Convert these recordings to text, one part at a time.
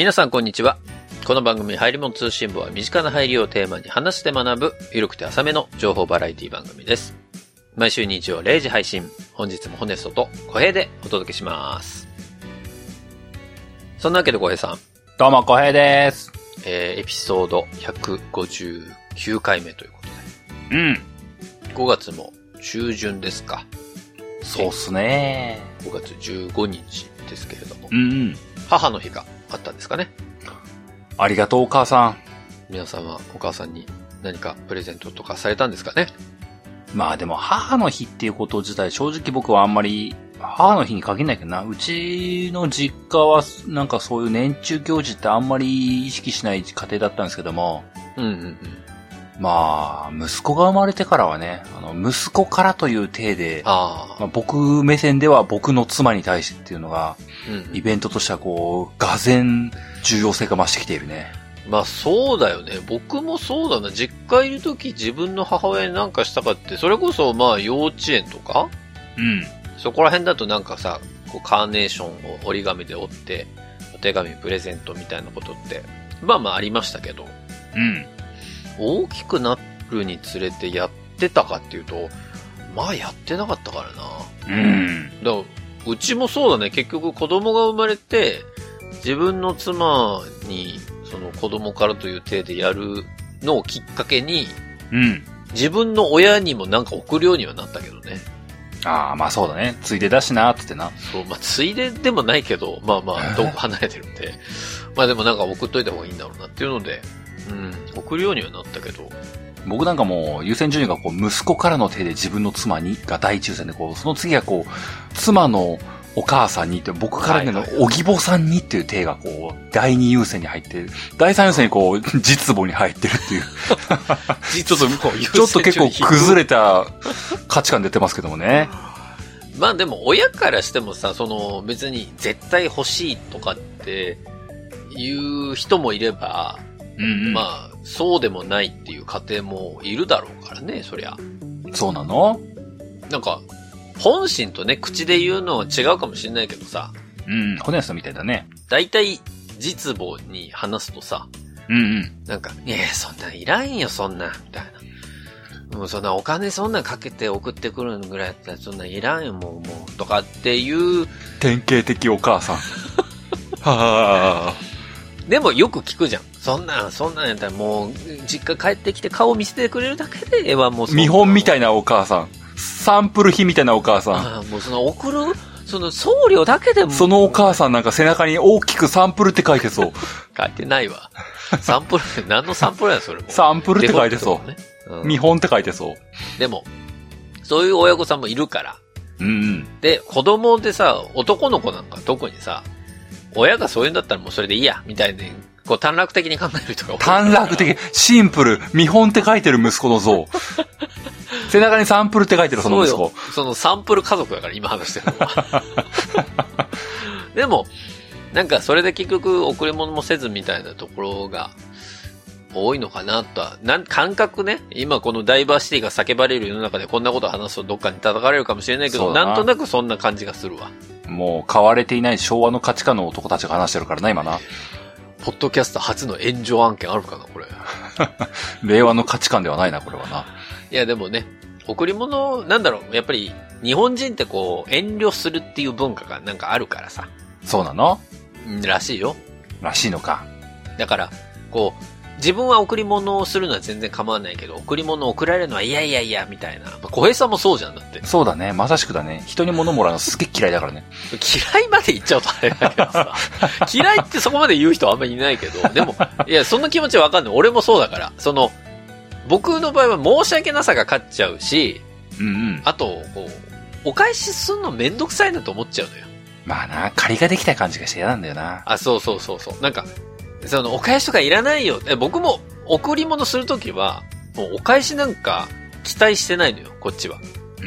皆さんこんにちは。この番組、入り物通信部は身近な入りをテーマに話して学ぶ、ゆるくて浅めの情報バラエティ番組です。毎週日曜0時配信、本日もホネストと小平でお届けします。そんなわけで小平さん、どうも、小平です。えー、エピソード159回目ということうん。で、5月も中旬ですか。そうっすね。5月15日ですけれどもう、んうん。母の日があったんですかね。ありがとう、お母さん。皆さんはお母さんに何かプレゼントとかされたんですかね。まあでも、母の日っていうこと自体、正直僕はあんまり、母の日に限らないけどな。うちの実家は、なんかそういう年中行事ってあんまり意識しない家庭だったんですけども、うんうんうん。まあ、息子が生まれてからはね、あの、息子からという体で、ああ、まあ、僕目線では僕の妻に対してっていうのが、うんイベントとしてはこう、がぜん重要性が増してきているね。まあそうだよね。僕もそうだな。実家いるとき自分の母親に何かしたかって、それこそまあ幼稚園とか？うん。そこら辺だとなんかさ、こうカーネーションを折り紙で折って、お手紙プレゼントみたいなことって、まあまあありましたけど、うん。大きくなるにつれてやってたかっていうと、まあやってなかったからな。うん。だからうちもそうだね。結局子供が生まれて、自分の妻に、その子供からという体でやるのをきっかけに、うん。自分の親にもなんか送るようにはなったけどね。ああ、まあそうだね。ついでだしな、つってな。そう、まあ、ついででもないけど、まあまあ、遠く離れてるんで。まあでもなんか送っといた方がいいんだろうなっていうので、うん、送るようにはなったけど、僕なんかもう優先順位がこう、息子からの手で自分の妻にが第一優先で、こう、その次がこう、妻のお母さんにって、僕からのはいはいお義母さんにっていう手がこう、第二優先に入ってる。第三優先にこう、実母に入ってるっていう。ちょっとこう、ちょっと結構崩れ。れた価値観出てますけどもね。まあでも親からしてもさ、その別に絶対欲しいとかっていう人もいれば、うんうん。ままあ、そうでもないっていう家庭もいるだろうからね、そりゃ。あ、そうなの？なんか、本心とね、口で言うのは違うかもしれないけどさ、うん。骨安さんみたいだね。大体実母に話すとさ、うんうん。なんか、いやそんなんいらんよ、そんなん、みたいな。もうそんなお金そんなんかけて送ってくるぐらいやったらそんなんいらんよ、もう、もう、とかっていう、典型的お母さん。はあ。でもよく聞くじゃん。そんなん、そんなんやったらもう、実家帰ってきて顔見せてくれるだけでええわ、もう見本みたいなお母さん。サンプル品みたいなお母さん。ああ、もうその送る、その送料だけでも。そのお母さんなんか背中に大きくサンプルって書いてそう。書いてないわ。サンプル、何のサンプルやそれも。サンプルって書いてそう。ね。うん見本って書いてそう。でも、そういう親御さんもいるから。うんうん。で、子供でさ、男の子なんか特にさ、親がそういうんだったらもうそれでいいや、みたいに、こう短絡的に考える人が多い短絡的、シンプル、見本って書いてる息子の像。背中にサンプルって書いてるその息子そうよ。。そのサンプル家族だから今話してるのは。でも、なんかそれで結局贈り物もせずみたいなところが多いのかなとは、なん感覚ね、今このダイバーシティが叫ばれる世の中でこんなことを話すとどっかに叩かれるかもしれないけど、ななんとなくそんな感じがするわ。もう、変われていない昭和の価値観の男たちが話してるからな、今な。ポッドキャスト初の炎上案件あるかな、これ。令和の価値観ではないな、これはな。いや、でもね、贈り物、なんだろう、やっぱり、日本人ってこう、遠慮するっていう文化がなんかあるからさ、そうなの？うんらしいよ。らしいのか。だから、こう、自分は贈り物をするのは全然構わないけど、贈り物を贈られるのは、いやいやいや、みたいな。まあ小平さんもそうじゃん、だって。そうだね。まさしくだね。人に物もらうのすっげえ嫌いだからね。嫌いまで言っちゃうとあれだけどさ。嫌いってそこまで言う人はあんまりいないけど、でも、いや、そんな気持ちはわかんない。俺もそうだから。その、僕の場合は申し訳なさが勝っちゃうし、うんうん。あと、こう、お返しすんのめんどくさいなと思っちゃうのよ。まあな、借りができた感じがして嫌なんだよな。あ、そうそうそうそう。なんか、その、お返しとかいらないよ。え僕も、贈り物するときは、もうお返しなんか期待してないのよ、こっちは。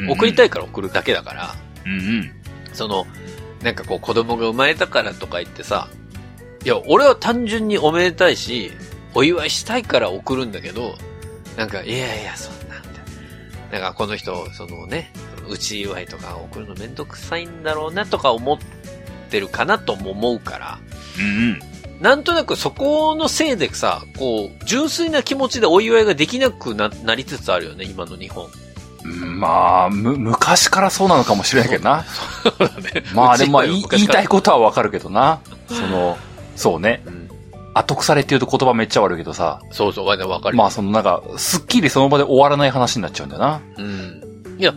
送りたい。いから送るだけだから、うんうん。その、なんかこう子供が生まれたからとか言ってさ、いや、俺は単純におめでたいし、お祝いしたいから送るんだけど、なんか、いやいや、そんなんだ。なんかこの人、そのね、うち祝いとか送るのめんどくさいんだろうなとか思ってるかなとも思うから、うんうん。なんとなくそこのせいでさ、こう、純粋な気持ちでお祝いができなくななりつつあるよね、今の日本。うんまあ、む、昔からそうなのかもしれないけどな。そうだね。まあでもまあ言いたいこことはわかるけどな。その、そうね。と。うん。後腐れって言うと言葉めっちゃ悪いけどさ。そうそう、わかる。まあそのなんか、すっきりその場で終わらない話になっちゃうんだよな。うん。いや、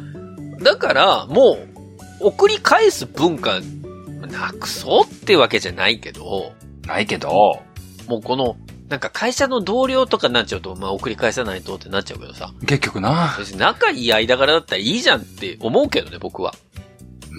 だから、もう、送り返す文化、なくそうってわけじゃないけど、ないけど、もうこの、なんか会社の同僚とかになっちゃうと、まあ送り返さないとってなっちゃうけどさ、結局な。別に仲いい間柄だったらいいじゃんって思うけどね、僕は。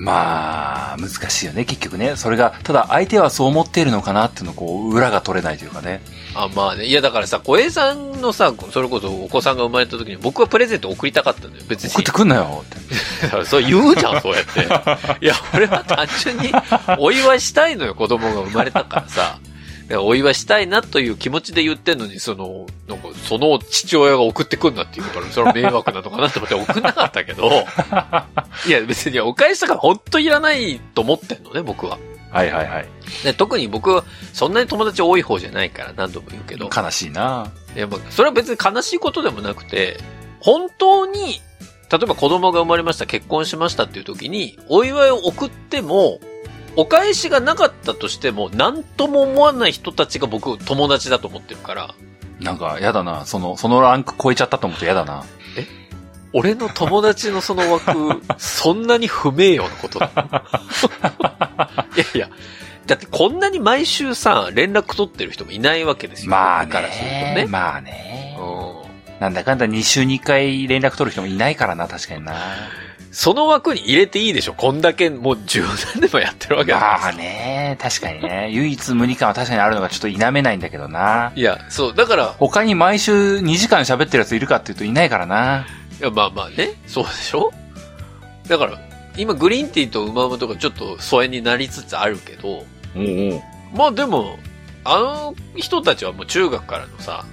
まあ、難しいよね、結局ね。それが、ただ相手はそう思っているのかなっていうのをこう、裏が取れないというかね。あ、まあね。いや、だからさ、小江さんのさ、それこそお子さんが生まれた時に僕はプレゼント送りたかったんだよ。別に。送ってくんなよって。そう言うじゃん、そうやって。いや、俺は単純にお祝いしたいのよ、子供が生まれたからさ。お祝いしたいなという気持ちで言ってんのに、その、なんか、その父親が送ってくんなって言うから、それは迷惑なのかなって思って送んなかったけど、いや、別にお返しとか本当いらないと思ってんのね、僕は。はいはいはい。で特に僕は、そんなに友達多い方じゃないから何度も言うけど。悲しいな。いや、まあ、それは別に悲しいことでもなくて、本当に、例えば子供が生まれました、結婚しましたっていう時に、お祝いを送っても、お返しがなかったとしても、何とも思わない人たちが僕、友達だと思ってるから、なんか、やだな。その、そのランク超えちゃったと思うとやだな。俺の友達のその枠、そんなに不名誉なことだ。いやいや、だってこんなに毎週さ、連絡取ってる人もいないわけですよ。まあ僕からするとね。ね。まあね。うんなんだかんだ2週に1回連絡取る人もいないからな、確かにな。その枠に入れていいでしょこんだけもう10年でもやってるわけだからまあね、確かにね。唯一無二感は確かにあるのがちょっと否めないんだけどな。いや、そう、だから、他に毎週2時間喋ってるやついるかっていうといないからな。いや、まあまあね、そうでしょだから、今グリーンティーとウマウマとかちょっと疎遠になりつつあるけど、おうおうまあでも、あの人たちはもう中学からのさ、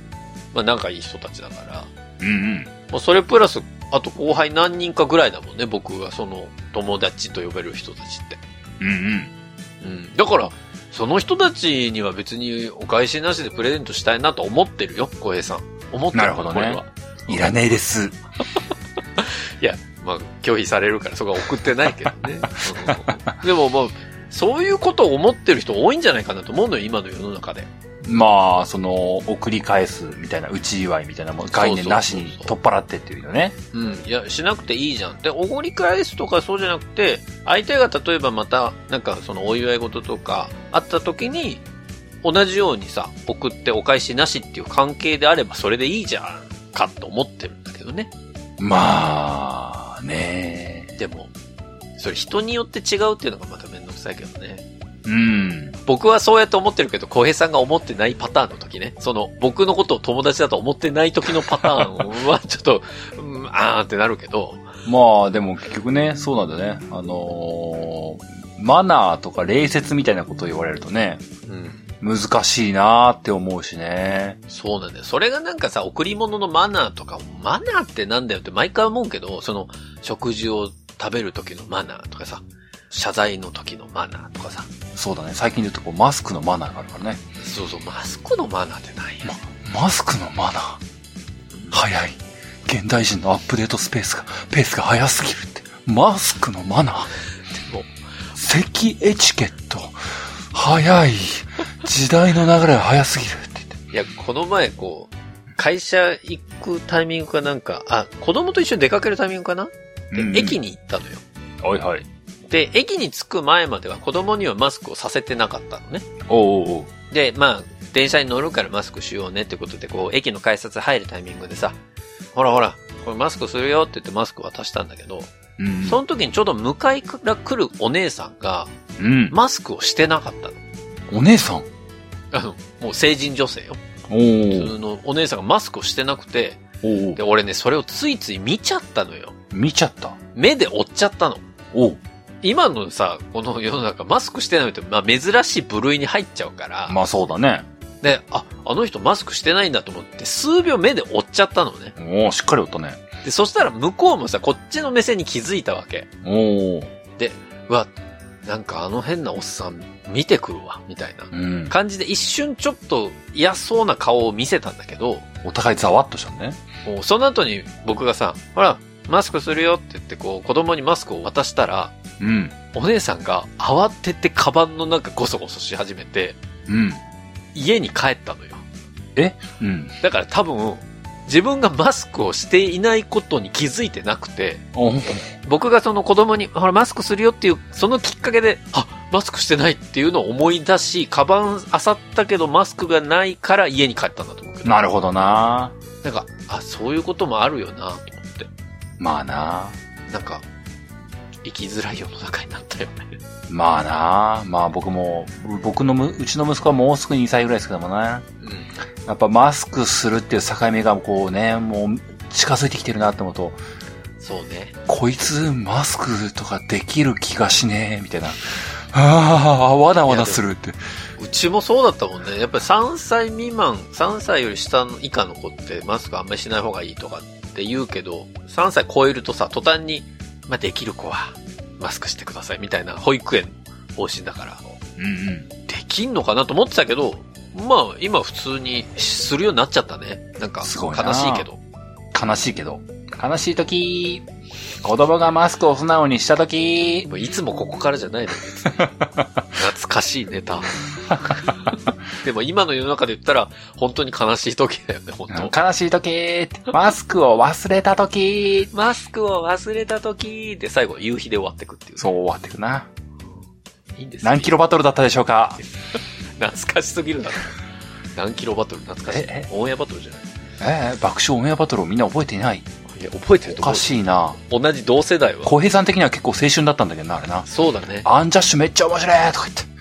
まあ仲いい人たちだから、うんうん。まあそれプラス、あと後輩何人かぐらいだもんね、僕がその友達と呼べる人たちって。うんうん。うん。だから、その人たちには別にお返しなしでプレゼントしたいなと思ってるよ、小平さん。思ってるなるほどねこれは。いらねえです。いや、まあ、拒否されるからそこは送ってないけどね。うんでもまあ、そういうことを思ってる人多いんじゃないかなと思うのよ、今の世の中で。まあ、その、送り返すみたいな、内祝いみたいなもん概念なしに取っ払ってっていうよね。うん。いや、しなくていいじゃん。で、おごり返すとかそうじゃなくて、相手が例えばまた、なんかそのお祝い事とかあった時に、同じようにさ、送ってお返しなしっていう関係であればそれでいいじゃんかと思ってるんだけどね。まあ、ねでも、それ人によって違うっていうのがまためんどくさいけどね。うん。僕はそうやって思ってるけど、小平さんが思ってないパターンの時ね。その、僕のことを友達だと思ってない時のパターンは、ちょっと、うん、あーってなるけど、まあ、でも結局ね、そうなんだね。あのーマナーとか礼節みたいなことを言われるとね、うん。難しいなーって思うしね。そうなんだよ。それがなんかさ、贈り物のマナーとか、マナーってなんだよって毎回思うけど、その、食事を食べる時のマナーとかさ、謝罪の時のマナーとかさ、そうだね。最近で言うとこうマスクのマナーがあるからね。そうそう、マスクのマナーってないよ。マスクのマナー早い。現代人のアップデートスペースが、ペースが早すぎるって。マスクのマナーでも、咳エチケット。早い。時代の流れが早すぎるって言って。いや、この前こう、会社行くタイミングかなんか、あ、子供と一緒に出かけるタイミングかな？で、駅に。に行ったのよ。はいはい。で、駅に着く前までは子供にはマスクをさせてなかったのね。おうおう。で、まあ、電車に乗るからマスクしようねってことで、こう、駅の改札入るタイミングでさ、ほらほら、これマスクするよって言ってマスク渡したんだけど、うん。その時にちょうど向かいから来るお姉さんが、うん。マスクをしてなかったの。お姉さん？あの、もう成人女性よ。お普通のお姉さんがマスクをしてなくて、で、俺ね、それをついつい見ちゃったのよ。見ちゃった。目で追っちゃったの。おう今のさ、この世の中、マスクしてないって、まあ珍しい部類に入っちゃうから、まあそうだね。で、あ、あの人マスクしてないんだと思って、数秒目で追っちゃったのね。おおしっかりおったね。で、そしたら向こうもさ、こっちの目線に気づいたわけ。おおうわ、なんかあの変なおっさん見てくるわ、みたいなうん。感じで一瞬ちょっと嫌そうな顔を見せたんだけど、お互いざわっとしたね。その後に僕がさ、ほら、マスクするよって言ってこう子供にマスクを渡したら、うん。お姉さんが慌ててカバンの中ゴソゴソし始めて、うん。家に帰ったのよ。うん。だから多分、自分がマスクをしていないことに気づいてなくて、お僕がその子供に、ほら、マスクするよっていう、そのきっかけで、あ、マスクしてないっていうのを思い出し、カバン漁ったけどマスクがないから家に帰ったんだと思うけど。なるほどななんか、あ、そういうこともあるよな、と思って。まあななんか、生きづらい世の中になったよね。まあなまあ僕も、僕のむ、うちの息子はもうすぐ2歳ぐらいですけどもね。うん。やっぱマスクするっていう境目がこうね、もう近づいてきてるなって思うと、そうね。こいつマスクとかできる気がしねえ、みたいな。ああ、わだわだするって。うちもそうだったもんね。やっぱり3歳未満、3歳より下の以下の子ってマスクあんまりしない方がいいとかって言うけど、3歳超えるとさ、途端に、まあ、できる子はマスクしてくださいみたいな保育園の方針だから、うんうん。できんのかなと思ってたけど、まあ、今普通にするようになっちゃったね。なんか、すごいな悲しいけど。悲しいけど。悲しいとき、子供がマスクを素直にしたとき、もういつもここからじゃないのよ別に懐かしいネタ。でも今の世の中で言ったら、本当に悲しい時だよね、本当。悲しいとき、マスクを忘れたとき、マスクを忘れた時で最後夕日で終わってくっていう。そう終わってくな。いいんですよ何キロバトルだったでしょうか？懐かしすぎるだろ。何キロバトル懐かしいええ？オンエアバトルじゃないええ爆笑オンエアバトルをみんな覚えていない？いや、覚えてるとおか。しいな。同じ同世代は。小平さん的には結構青春だったんだけどな、あれな。そうだね。アンジャッシュめっちゃ面白いとか言って。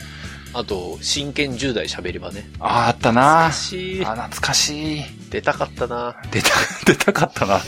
あと、真剣10代喋り場ね。ああ、あったな懐かしいあ、。懐かしい。出たかったな。出た、出たかったな。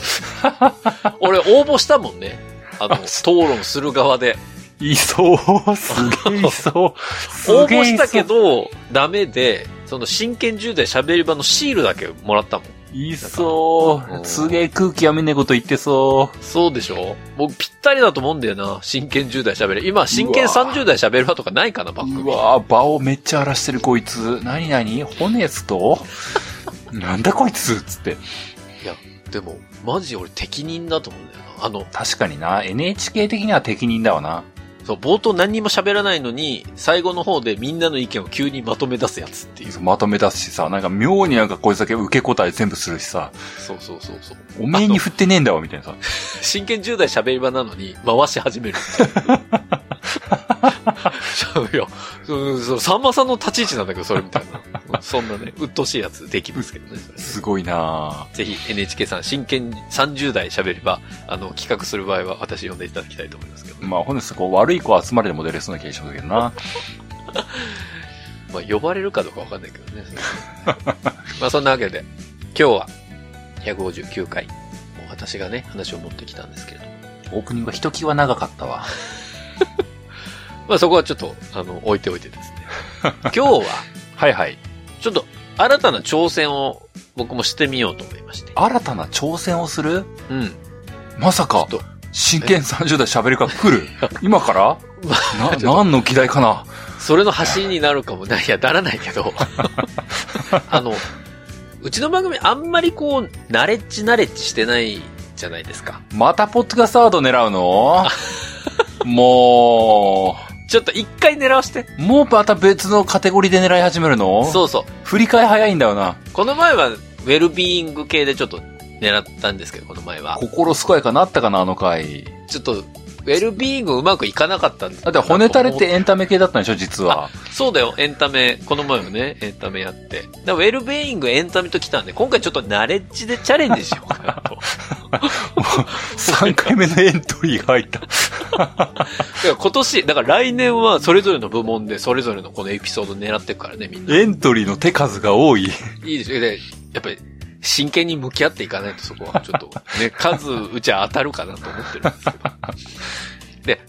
俺応募したもんね。あの、討論する側で。いそう、すげえいそう。す 応募したけ、ど、ダメで、その真剣10代喋り場のシールだけもらったもん。いそうう。んすげえ空気読めねえこと言ってそそうでしょ？僕ぴったりだと思うんだよな。真剣10代喋る。今、真剣うわ30代喋る場とかないかな、番う。組。うわぁ、場をめっちゃ荒らしてるこいつ。なになにホネスと？なんだこいつつって。いや、でも、マジ俺適任だと思うんだよな。あの、確かにな。NHK 的には適任だわな。そう、冒頭何にも喋らないのに、最後の方でみんなの意見を急にまとめ出すやつっていう。まとめ出すしさ、なんか妙になんかこいつだけ受け答え全部するしさ、そうそうそうそう。おめえに振ってねえんだわ、みたいなさ。真剣10代喋り場なのに、回し始めるいや、そうそう、さんまさんの立ち位置なんだけど、それみたいな。そんなね、鬱陶しいやつできますけどね。それすごいなぜひ NHK さん、真剣30代喋り場、あの、企画する場合は私呼んでいただきたいと思いますけど。まあ、ほんですこう、悪い子集まりでも出れそうな気がしますけどな。まあ、呼ばれるかどうかわかんないけどね。まあ、そんなわけで、今日は159回、私がね、話を持ってきたんですけれども。オープニングはひときわ長かったわ。まあ、そこはちょっと、あの、置いておいてですね。今日は、はいはい。ちょっと、新たな挑戦を僕もしてみようと思いまして。新たな挑戦をする？うん。まさかちょっ、と、真剣30代喋りが来る？今から？何の議題かな？それの走りになるかもない。いや、ならないけど。あの、うちの番組あんまりこう、ナレッジナレッジしてないじゃないですか。またポッドキャストワード狙うの？もちょっと一回狙わして。う、もうまた別のカテゴリーで狙い始めるの？そうそう。振り替え早いんだよな。この前は、ウェルビーイング系でちょっと狙ったんですけど、この前は。心健やかなったかな、あの回。ちょっと、ウェルビーイングうまくいかなかったんだだって骨垂れってエンタメ系だったんでしょ、実は。そうだよ、エンタメ。この前もね、エンタメやって。だウェルビーイングエンタメと来たんで、今回ちょっとナレッジでチャレンジしようかなと。3回目のエントリーが入った。今年、だから来年はそれぞれの部門でそれぞれのこのエピソード狙っていくからね、みんな。エントリーの手数が多い。いいですよ。で、やっぱり、真剣に向き合っていかないとそこはちょっと、ね、数うちは当たるかなと思ってるんですけど。で、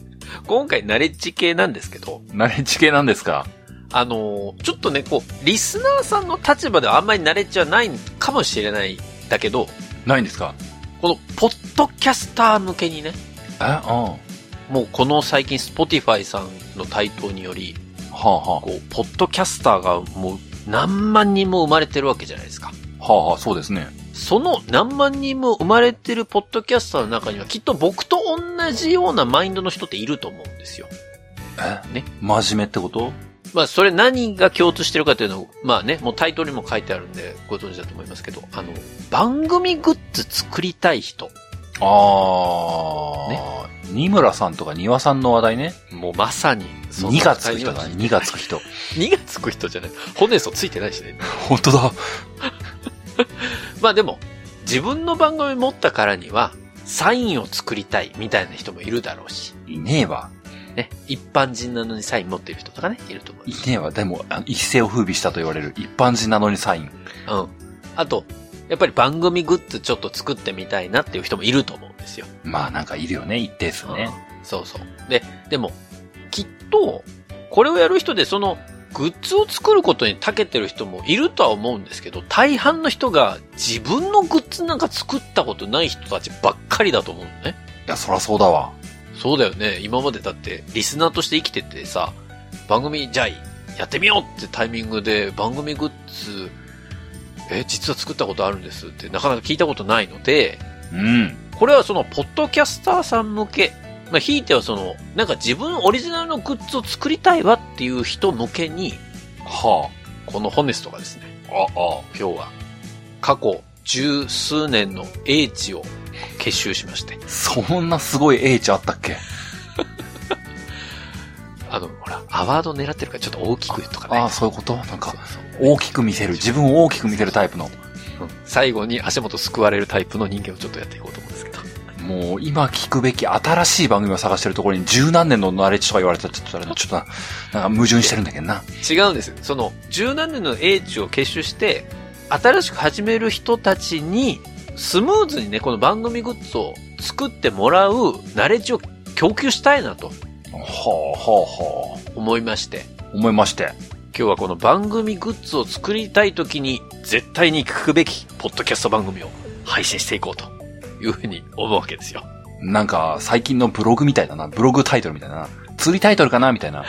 今回ナレッジ系なんですけど、ナレッジ系なんですか？あのーちょっとね、こう、リスナーさんの立場ではあんまりナレッジはないかもしれないんだけど、ないんですか？この、ポッドキャスター向けにね、え？うん。もうこの最近、 Spotify さんの台頭により、はあはこう、ポッドキャスターがもう何万人も生まれてるわけじゃないですか。あ。はあはあ、そうですね。その何万人も生まれてるポッドキャスターの中にはきっと僕と同じようなマインドの人っていると思うんですよ。え？ね。真面目ってこと？まあそれ何が共通してるかというのを、まあね、もうタイトルにも書いてあるんでご存知だと思いますけど、あの、番組グッズ作りたい人。ああ。ね。二村さんとか庭さんの話題ね。もうまさに、そん2ながつく人だね。2がつく人。2がつく人じゃない。骨素ついてないしね。本当だ。まあでも、自分の番組持ったからには、サインを作りたいみたいな人もいるだろうし、いねえわ。ね、一般人なのにサイン持ってる人とかね、いると思うい。ねえわ。でも、一世を風靡したと言われる一般人なのにサイン。うん。あと、やっぱり番組グッズちょっと作ってみたいなっていう人もいると思うんですよ。まあなんかいるよね、一定数ね。うんそうそう。で、でも、きっと、これをやる人でその、グッズを作ることに長けてる人もいるとは思うんですけど、大半の人が自分のグッズなんか作ったことない人たちばっかりだと思うのね。いや、そらそうだわ。そうだよね。今までだって、リスナーとして生きててさ、番組、じゃあ、やってみようってタイミングで、番組グッズ、え、実は作ったことあるんですって、なかなか聞いたことないので、うん。これはその、ポッドキャスターさん向け、まあ、ひいてはその、なんか自分オリジナルのグッズを作りたいわっていう人向けに、はこのホネストがですね、あ。あ、あ。今日は、過去十数年の英知を結集しまして、そんなすごい英知あったっけ？あの、ほら、アワード狙ってるからちょっと大きくとかね。ああ、そういうこと？なんか大きく見せる。自分を大きく見せるタイプの。うん最後に足元救われるタイプの人間をちょっとやっていこうと。もう、今聞くべき新しい番組を探してるところに十何年のナレッジとか言われたらちょっとあれだちょっとな、なんか矛盾してるんだけどな。違うんです。その、十何年の英知を結集して、新しく始める人たちに、スムーズにね、この番組グッズを作ってもらうナレッジを供給したいなとはあ、はあ、はあ。思いまして、思いまして。今日はこの番組グッズを作りたい時に、絶対に聞くべき、ポッドキャスト番組を配信していこうというふうに思うわけですよ。なんか、最近のブログみたいだな。ブログタイトルみたいだな。釣りタイトルかなみたいな。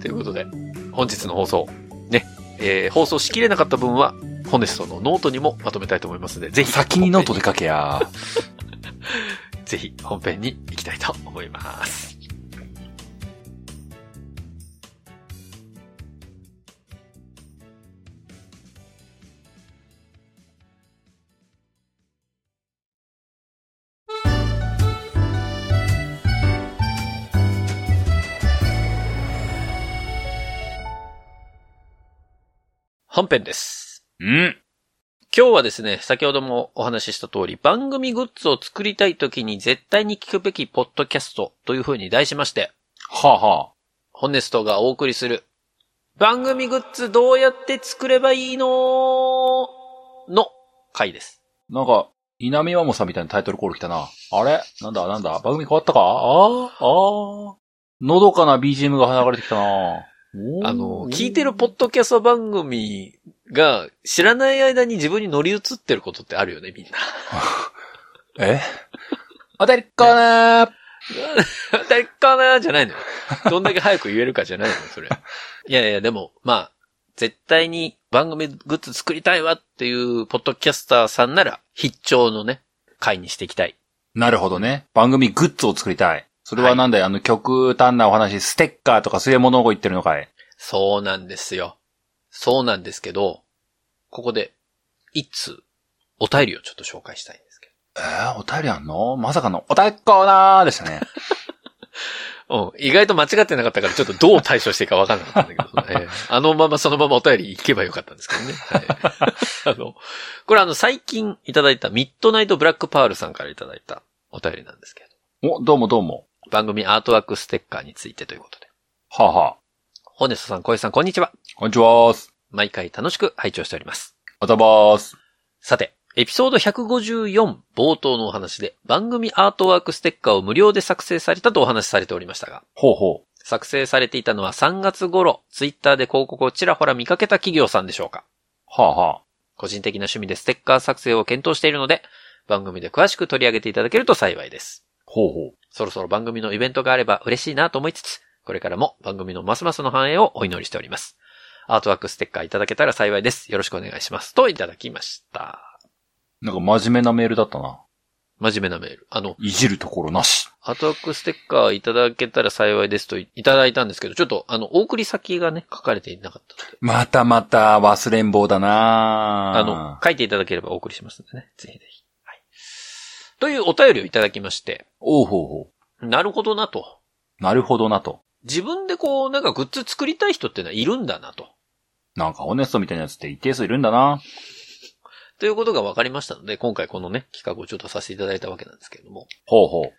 ということで、本日の放送、ね、えー放送しきれなかった分は、ホネストのノートにもまとめたいと思いますので、ぜひ、先にノートで書けや。ぜひ本編に行きたいと思います。本編です。うん。今日はですね、先ほどもお話しした通り、番組グッズを作りたい時に絶対に聞くべきポッドキャストという風に題しまして、はあ、はあ。ホネストがお送りする、番組グッズどうやって作ればいいのの回です。なんか、稲見マモさんみたいなタイトルコール来たな。あれ？なんだ？なんだ？番組変わったか？ああ、ああ。のどかな BGM が流れてきたな。あの、聞いてるポッドキャスト番組が知らない間に自分に乗り移ってることってあるよね、みんな。え？当たりっかなー 誰かなじゃないのよ。どんだけ早く言えるかじゃないのよ、それ。いやいや、でも、まあ、絶対に番組グッズ作りたいわっていうポッドキャスターさんなら、必聴のね、回にしていきたい。なるほどね。番組グッズを作りたい。それはなんだよ、あの極端なお話、ステッカーとかそういうものを言ってるのかい？そうなんですよ。そうなんですけど、ここで、一通、お便りをちょっと紹介したいんですけえー、お便りあんの？まさかの、お便りコーナーでしたね。ど。うん。意外と間違ってなかったから、ちょっとどう対処していいかわかんなかったんだけど、ええあのままそのままお便り行けばよかったんですけどね。はい、あの、これあの、最近いただいたミッドナイトブラックパールさんからいただいたお便りなんですけど、お、どうもどうも。番組アートワークステッカーについてということで。はあ、はあ。ホネストさん、小江さん、こんにちは。こんにちは毎回楽しく拝聴しております。おたばーす。さて、エピソード154冒頭のお話で番組アートワークステッカーを無料で作成されたとお話しされておりましたが、ほうほ作成されていたのは3月頃、ツイッターで広告をちらほら見かけた企業さんでしょうかう。はあ、はあ。個人的な趣味でステッカー作成を検討しているので、番組で詳しく取り上げていただけると幸いです。ほうほう。そろそろ番組のイベントがあれば嬉しいなと思いつつ、これからも番組のますますの繁栄をお祈りしております。アートワークステッカーいただけたら幸いです。よろしくお願いします。といただきました。なんか真面目なメールだったな。真面目なメール。あの、いじるところなし。アートワークステッカーいただけたら幸いですといいただいたんですけど、ちょっとあの、お送り先がね、書かれていなかったまたまた忘れん坊だなあの、書いていただければお送りしますんでね。ぜひぜひ。はい。というお便りをいただきまして、おうほうほなるほどなと。う。なるほどなと。自分でこう、なんかグッズ作りたい人ってのはいるんだなと。なんかホネストみたいなやつって一定数いるんだな。ということが分かりましたので、今回このね、企画をちょっとさせていただいたわけなんですけれども。ほうほう。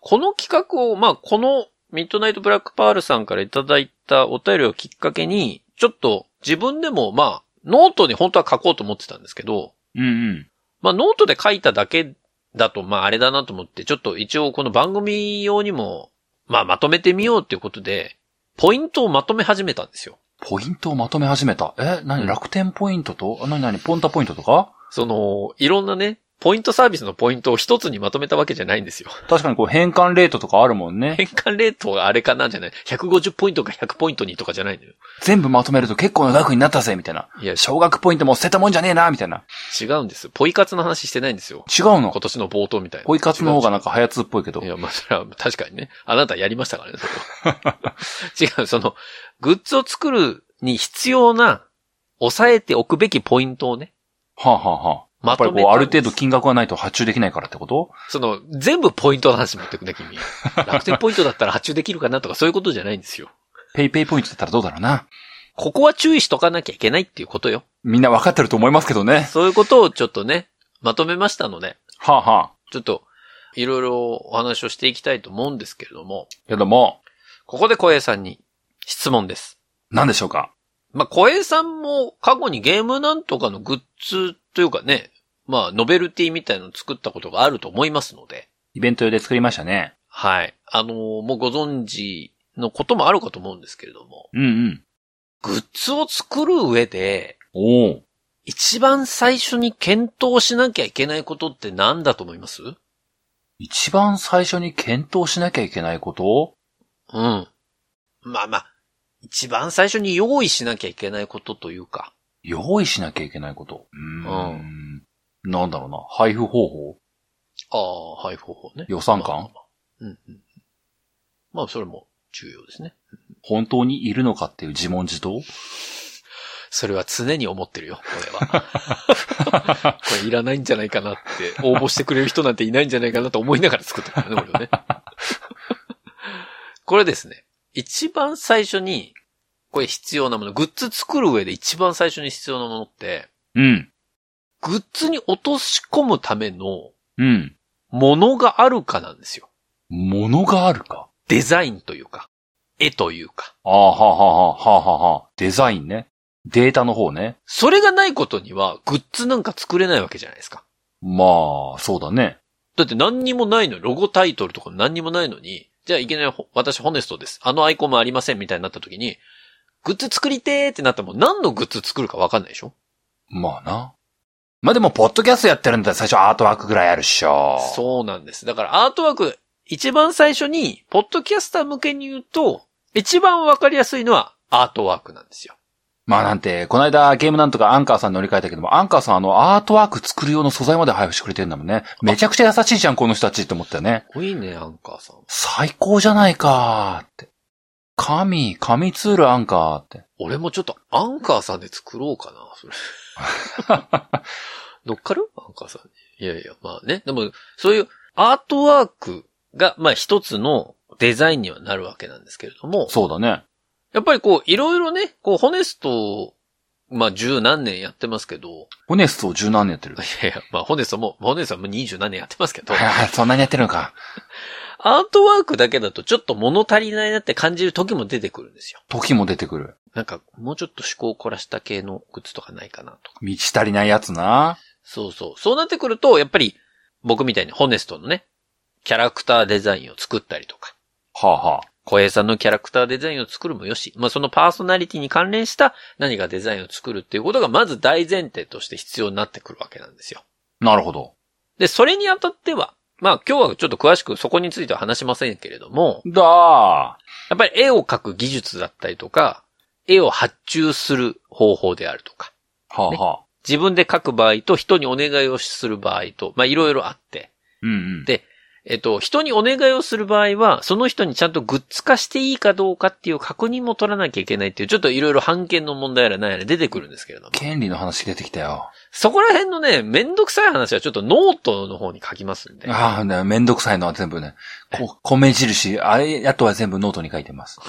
この企画を、まあ、このミッドナイトブラックパールさんからいただいたお便りをきっかけに、ちょっと自分でも、まあ、ノートに本当は書こうと思ってたんですけど、うんうん。まあ、ノートで書いただけだと、まあ、あれだなと思って、ちょっと一応この番組用にも、まあ、まとめてみようっていうことで、ポイントをまとめ始めたんですよ。ポイントをまとめ始めた？え何、うん。楽天ポイントと？あ何？何？ポンタポイントとか？その、いろんなね、ポイントサービスのポイントを一つにまとめたわけじゃないんですよ。確かにこう変換レートとかあるもんね。変換レートがあれかなんじゃない ?150 ポイントか100ポイントにとかじゃないのよ。全部まとめると結構な額になったぜ、みたいな。いや、小学ポイントも捨てたもんじゃねえな、みたいな。違うんですよ。ポイ活の話してないんですよ。違うの？今年の冒頭みたいな。ポイ活の方がなんか早つっぽいけどい。や、まあ、それは確かにね。あなたやりましたからね、それは。違う、その、グッズを作るに必要な、抑えておくべきポイントをね、はあ、はあはあ、やまっぱりこう、ある程度金額がないと発注できないからってこと？その、全部ポイントの話持ってくね、君。楽天ポイントだったら発注できるかなとかそういうことじゃないんですよ。ペイペイポイントだったらどうだろうな？ここは注意しとかなきゃいけないっていうことよ。みんな分かってると思いますけどね。そういうことをちょっとね、まとめましたので、はあはあ。ちょっと、いろいろお話をしていきたいと思うんですけれども、けども、ここで小平さんに質問です。何でしょうか？まあ、小平さんも過去にゲームなんとかのグッズというかね、まあ、ノベルティみたいなのを作ったことがあると思いますので、イベント用で作りましたね。はい。あのーもうご存知のこともあるかと思うんですけれども、うんうん。グッズを作る上で、おお。一番最初に検討しなきゃいけないことって何だと思います？一番最初に検討しなきゃいけないこと？うん。まあまあ、一番最初に用意しなきゃいけないことというか、用意しなきゃいけないこと？うーん。なんだろうな。配布方法？ああ、配布方法ね。予算感？まあまあまあうんうんうん。まあ、それも重要ですね。本当にいるのかっていう自問自答？それは常に思ってるよ、俺は。これいらないんじゃないかなって、応募してくれる人なんていないんじゃないかなと思いながら作ってるからね、俺はね。これですね。一番最初に、これ必要なもの、グッズ作る上で一番最初に必要なものって、うん。グッズに落とし込むためのうん。ものがあるかなんですよ。ものがあるか？デザインというか、絵というか。ああ、はあ、はあ、はあ、はあ、はあ。デザインね。データの方ね。それがないことには、グッズなんか作れないわけじゃないですか。まあ、そうだね。だって何にもないの、ロゴタイトルとか何にもないのに、じゃあいきなりほ私ホネストです。あのアイコンもありませんみたいになった時に、グッズ作りてーってなったらもう何のグッズ作るかわかんないでしょ？まあな。まあでも、ポッドキャストやってるんだったら最初アートワークぐらいあるっしょ。そうなんです。だからアートワーク、一番最初に、ポッドキャスター向けに言うと、一番わかりやすいのはアートワークなんですよ。まあなんて、この間ゲームなんとかアンカーさん乗り換えたけども、アンカーさんあの、アートワーク作る用の素材まで配布してくれてるんだもんね。めちゃくちゃ優しいじゃん、この人たちって思ったよね。いいね、アンカーさん。最高じゃないかーって。神、神ツールアンカーって。俺もちょっとアンカーさんで作ろうかな、それ。乗っかる？アンカーさんに。いやいや、まあね。でも、そういうアートワークが、まあ一つのデザインにはなるわけなんですけれども、そうだね。やっぱりこう、いろいろね、こう、ホネスト、まあ十何年やってますけど、ホネストを十何年やってる。いやいや、まあホネストも、ホネストはもう二十何年やってますけど、そんなにやってるのか。アートワークだけだとちょっと物足りないなって感じる時も出てくるんですよ。時も出てくる。なんか、もうちょっと思考を凝らした系のグッズとかないかなとか。満ち足りないやつな。そうそう。そうなってくると、やっぱり、僕みたいにホネストのね、キャラクターデザインを作ったりとか、はあはあ。小平さんのキャラクターデザインを作るもよし、まあそのパーソナリティに関連した何かデザインを作るっていうことがまず大前提として必要になってくるわけなんですよ。なるほど。で、それにあたっては、まあ今日はちょっと詳しくそこについては話しませんけれども、だやっぱり絵を描く技術だったりとか、絵を発注する方法であるとか、はあはあ。自分で描く場合と人にお願いをする場合と、まあいろいろあって、うんうん。でえっと、人にお願いをする場合は、その人にちゃんとグッズ化していいかどうかっていう確認も取らなきゃいけないっていう、ちょっといろいろ判権の問題やら何やら出てくるんですけれども。権利の話出てきたよ。そこら辺のね、めんどくさい話はちょっとノートの方に書きますんで。ああ、ね、めんどくさいのは全部ね、こ米印、あれ、あとは全部ノートに書いてます。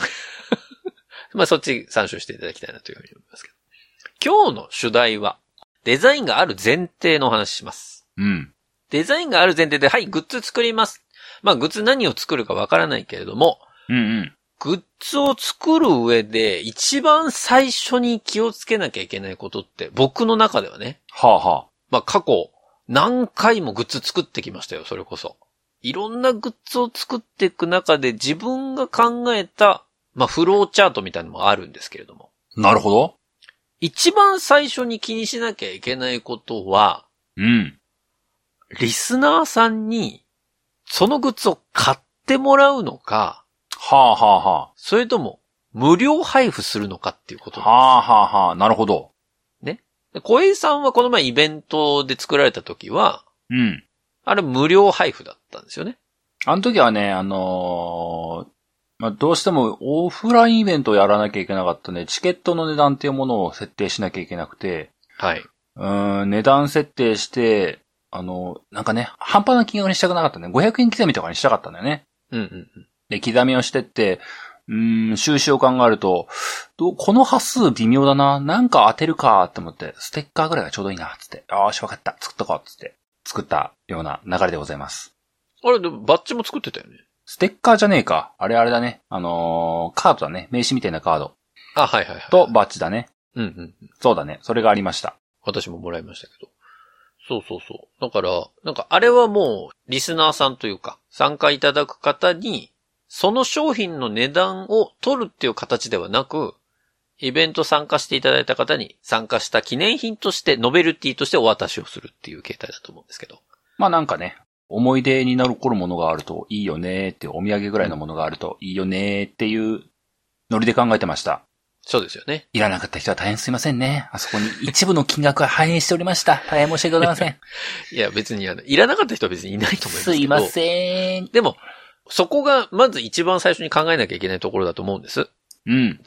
まあそっち参照していただきたいなというふうに思いますけど。今日の主題は、デザインがある前提のお話しします。うん。デザインがある前提で、はい、グッズ作ります。まあグッズ何を作るかわからないけれども、うんうん。グッズを作る上で一番最初に気をつけなきゃいけないことって、僕の中ではね、はあはまあ過去何回もグッズ作ってきましたよ、それこそ。いろんなグッズを作っていく中で自分が考えた、まあフローチャートみたいなのもあるんですけれども。あ。なるほど。一番最初に気にしなきゃいけないことは、うん。リスナーさんにそのグッズを買ってもらうのか、はあはあはそれとも無料配布するのかっていうことあ。はあはあはあ。なるほど。で小江さんはこの前イベントで作られた時は、うん。あれ無料配布だったんですよね。あの時はね、あのーまあ、どうしてもオフラインイベントをやらなきゃいけなかったね。チケットの値段っていうものを設定しなきゃいけなくて、はい。うーん、値段設定して、あの、なんかね、半端な金額にしたくなかったね。500円刻みとかにしたかったんだよね。うんうんうん。で、刻みをしてって、うーん、収支を考えると、この端数微妙だな。なんか当てるかって思って、ステッカーぐらいがちょうどいいな、つって。よーし、わかった。作っとこう、つって。作ったような流れでございます。あれ、でもバッジも作ってたよね。ステッカーじゃねえか。あれあれだね。あのーカードだね。名刺みたいなカード。あ、はいはいはい。と、バッジだね。うんうんうん。そうだね。それがありました。私ももらいましたけど。そうそうそう。だから、なんかあれはもう、リスナーさんというか、参加いただく方に、その商品の値段を取るっていう形ではなく、イベント参加していただいた方に参加した記念品として、ノベルティとしてお渡しをするっていう形態だと思うんですけど。まあなんかね、思い出に残るものがあるといいよねって、お土産ぐらいのものがあるといいよねっていうノリで考えてました。そうですよね。いらなかった人は大変すいませんね。あそこに一部の金額が反映しておりました。大変申し訳ございません。いや、別にあの、いらなかった人は別にいないと思います。すいません。でも、そこがまず一番最初に考えなきゃいけないところだと思うんです。うん。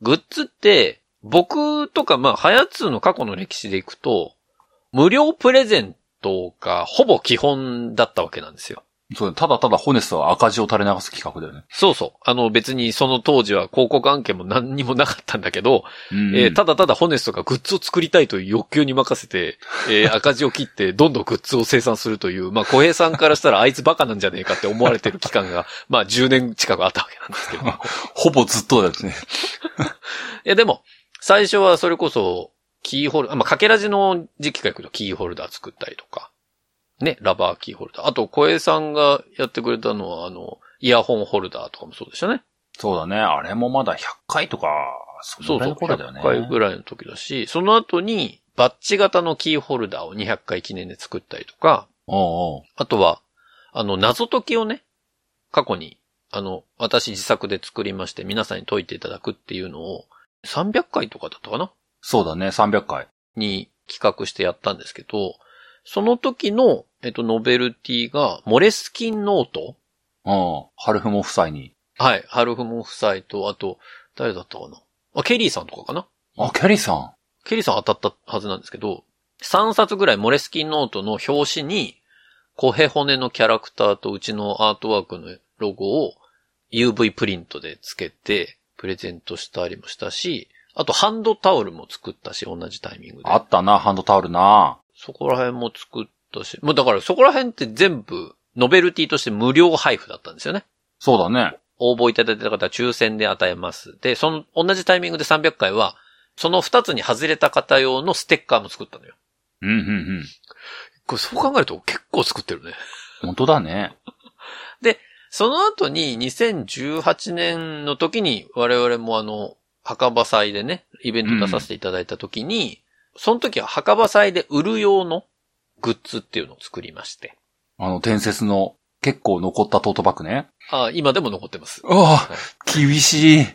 グッズって、僕とか、まあ、ハヤツーの過去の歴史でいくと、無料プレゼントがほぼ基本だったわけなんですよ。そうただただホネスは赤字を垂れ流す企画だよね。そうそう。あの別にその当時は広告案件も何にもなかったんだけど、うん。えーただただホネストがグッズを作りたいという欲求に任せて、えー 赤字を切ってどんどんグッズを生産するという、まあ小平さんからしたらあいつバカなんじゃねえかって思われてる期間が、まあ10年近くあったわけなんですけど。ほぼずっとだよね。いやでも、最初はそれこそ、キーホルダー、まあ、かけらじの時期から行くとキーホルダー作ったりとか、ね、ラバーキーホルダー。あと、小江さんがやってくれたのは、あの、イヤホンホルダーとかもそうでしたね。そうだね。あれもまだ100回とか、そそうそう、のぐらいの頃だよね。100回ぐらいの時だし、その後に、バッジ型のキーホルダーを200回記念で作ったりとか、おうおうあとは、あの、謎解きをね、過去に、あの、私自作で作りまして、皆さんに解いていただくっていうのを、300回とかだったかな？そうだね。300回。に企画してやったんですけど、その時の、えっと、ノベルティが、モレスキンノートうん。ハルフモ夫妻に。はい。ハルフモ夫妻と、あと、誰だったかなあ、ケリーさんとかかなあ、キャリーさん。ケリーさん当たったはずなんですけど、3冊ぐらいモレスキンノートの表紙に、コヘ骨のキャラクターとうちのアートワークのロゴを UV プリントでつけて、プレゼントしたりもしたし、あとハンドタオルも作ったし、同じタイミングで。あったな、ハンドタオルな。そこら辺も作ったし、もうだからそこら辺って全部、ノベルティとして無料配布だったんですよね。そうだね。応募いただいた方は抽選で与えます。で、その同じタイミングで300回は、その2つに外れた方用のステッカーも作ったのよ。うん、うん、うん。これそう考えると結構作ってるね。本当だね。その後に2018年の時に我々もあの、墓場祭でね、イベント出させていただいた時に、その時は墓場祭で売る用のグッズっていうのを作りまして。あの、伝説の結構残ったトートバッグね。あ今でも残ってます。ああ、厳しい。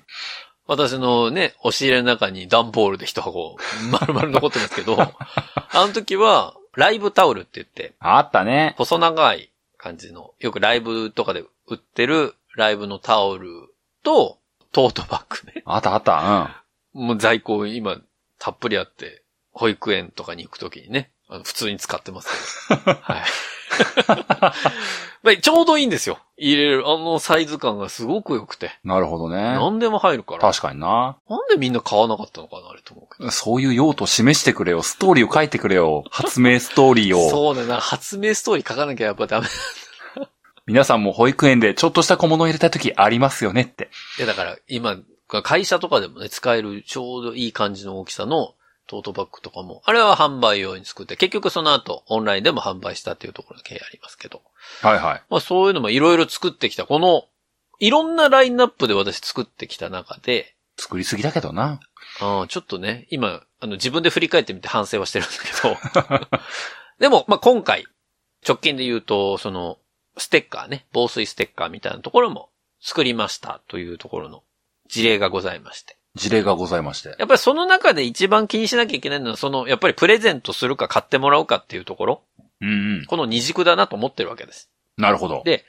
私のね、押し入れの中に段ボールで一箱、丸々残ってますけど、あの時は、ライブタオルって言って、あったね。細長い感じの、よくライブとかで売ってるライブのタオルと、トートバッグね。あったあった。もう在庫今、たっぷりあって、保育園とかに行くときにね、あの普通に使ってます。はい。まあちょうどいいんですよ。入れる、あのサイズ感がすごく良くて。うん。なるほどね。何でも入るから。確かにな。なんでみんな買わなかったのかな、あれと思うけど。そういう用途示してくれよ。ストーリーを書いてくれよ。発明ストーリーを。そうだな、発明ストーリー書かなきゃやっぱダメ。皆さんも保育園でちょっとした小物を入れたい時ありますよねって。いや、だから今、会社とかでもね、使えるちょうどいい感じの大きさのトートバッグとかも、あれは販売用に作って、結局その後オンラインでも販売したっていうところだけありますけど。はいはい。まあそういうのもいろいろ作ってきた。この、いろんなラインナップで私作ってきた中で、作りすぎだけどな。あーちょっとね、今、あの自分で振り返ってみて反省はしてるんだけど。でも、まあ今回、直近で言うと、その、ステッカーね、防水ステッカーみたいなところも作りましたというところの事例がございまして。事例がございまして。やっぱりその中で一番気にしなきゃいけないのは、その、やっぱりプレゼントするか買ってもらうかっていうところ、うんうん。この二軸だなと思ってるわけです。なるほど。で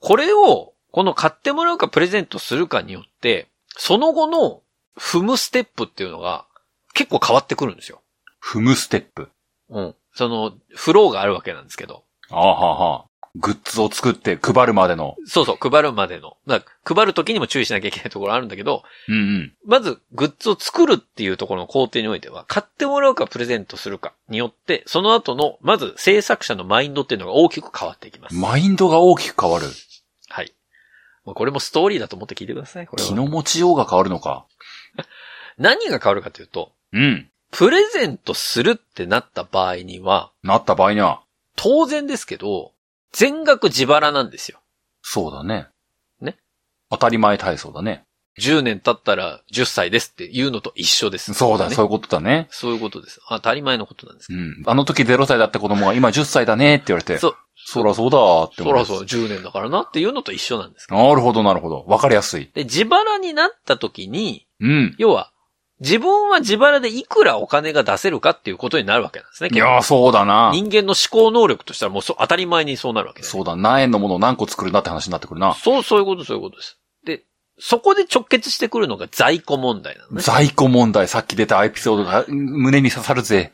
これを、この買ってもらうかプレゼントするかによって、その後の踏むステップっていうのが結構変わってくるんですよ。踏むステップ。うん。その、フローがあるわけなんですけど。ああはあはあ。グッズを作って配るまでの。そうそう、配るまでの。だから配る時にも注意しなきゃいけないところあるんだけど、うんうん。まず、グッズを作るっていうところの工程においては、買ってもらうかプレゼントするかによって、その後の、まず制作者のマインドっていうのが大きく変わっていきます。マインドが大きく変わる。はい。もうこれもストーリーだと思って聞いてください。これは気の持ちようが変わるのか。何が変わるかというと、うん。プレゼントするってなった場合には、なった場合には、当然ですけど、全額自腹なんですよ。そうだね。ね。当たり前体操だね。10年経ったら10歳ですっていうのと一緒です。そうだ、ねそういうことだね。そういうことです。当たり前のことなんですけど。うん。あの時0歳だった子供が今10歳だねって言われて。そう。そらそうだって思そらそう、10年だからなっていうのと一緒なんです。なるほど、なるほど。わかりやすい。で、自腹になった時に、うん。要は、自分は自腹でいくらお金が出せるかっていうことになるわけなんですね。いやー、そうだな。人間の思考能力としたらもうそ当たり前にそうなるわけです。そうだ、何円のものを何個作るんだって話になってくるな。そう、そういうこと、そういうことです。で、そこで直結してくるのが在庫問題なのね。在庫問題、さっき出たエピソードがうん胸に刺さるぜ。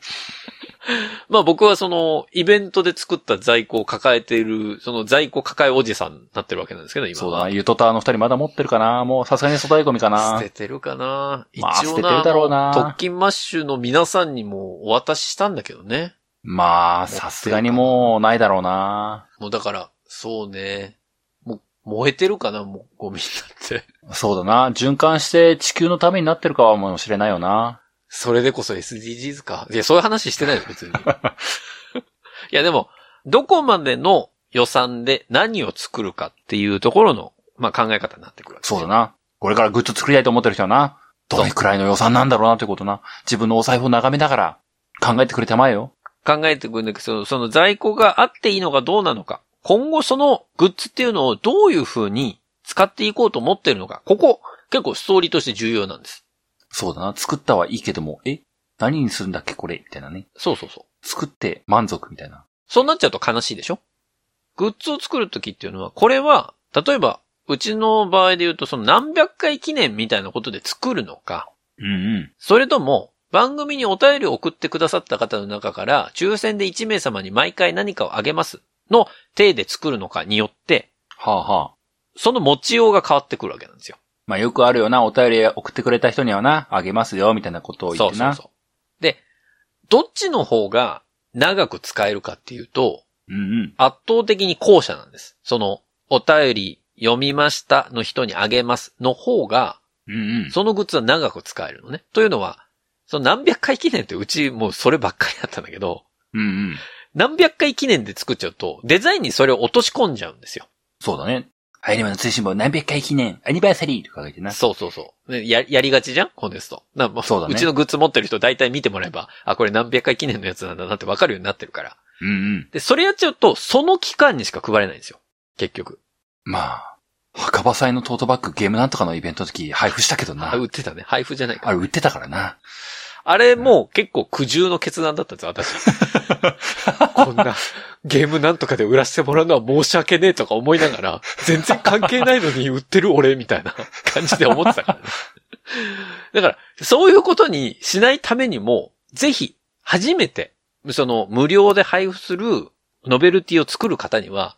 まあ僕はその、イベントで作った在庫を抱えている、その在庫抱えおじさんになってるわけなんですけど、今は。そうだな、ゆとたの二人まだ持ってるかなもうさすがに粗大ゴミかな捨ててるかな一まあ捨てて応な、るだろうなあの特勤マッシュの皆さんにもお渡ししたんだけどね。まあ、さすがにもうないだろうなもうだから、そうね。もう、燃えてるかなもう、ゴミになって。そうだな。循環して地球のためになってるかもしれないよな。それでこそ SDGs か。いや、そういう話してないよ、別に。いや、でも、どこまでの予算で何を作るかっていうところの、まあ考え方になってくるわけですよそうだな。これからグッズ作りたいと思ってる人はな。どれくらいの予算なんだろうなということな。自分のお財布を眺めながら考えてくれてまえよ。考えてくるんだけど、そのその在庫があっていいのかどうなのか。今後そのグッズっていうのをどういう風に使っていこうと思ってるのか。ここ、結構ストーリーとして重要なんです。そうだな。作ったはいいけども、え？何にするんだっけこれ？みたいなね。そうそうそう。作って満足みたいな。そうなっちゃうと悲しいでしょ？グッズを作るときっていうのは、これは、例えば、うちの場合で言うと、その何百回記念みたいなことで作るのか、うんうん。それとも、番組にお便りを送ってくださった方の中から、抽選で1名様に毎回何かをあげますの体で作るのかによって、はあはあ。その持ちようが変わってくるわけなんですよ。まあよくあるよな。お便り送ってくれた人にはな、あげますよ、みたいなことを言ってな。そうそうそう。で、どっちの方が長く使えるかっていうと、うんうん。圧倒的に後者なんです。その、お便り読みましたの人にあげますの方が、うんうん。そのグッズは長く使えるのね。というのは、その何百回記念ってうちもうそればっかりだったんだけど、うんうん。何百回記念で作っちゃうと、デザインにそれを落とし込んじゃうんですよ。そうだね。はい、今の通信簿何百回記念、アニバーサリーとか書いてな。そうそうそう。や、やりがちじゃんコンテスト。なもそうだねうちのグッズ持ってる人大体見てもらえば、あ、これ何百回記念のやつなんだなってわかるようになってるから。うんうん。で、それやっちゃうと、その期間にしか配れないんです。よ。結局。まあ、墓場祭のトートバッグゲームなんとかのイベントの時配布したけどな。あ、売ってたね。配布じゃないか。あれ売ってたからな。あれもう結構苦渋の決断だったんですよ、私。こんなゲームなんとかで売らせてもらうのは申し訳ねえとか思いながら、全然関係ないのに売ってる俺みたいな 感じで思ってたからね。だから、そういうことにしないためにも、ぜひ、初めて、その無料で配布するノベルティを作る方には、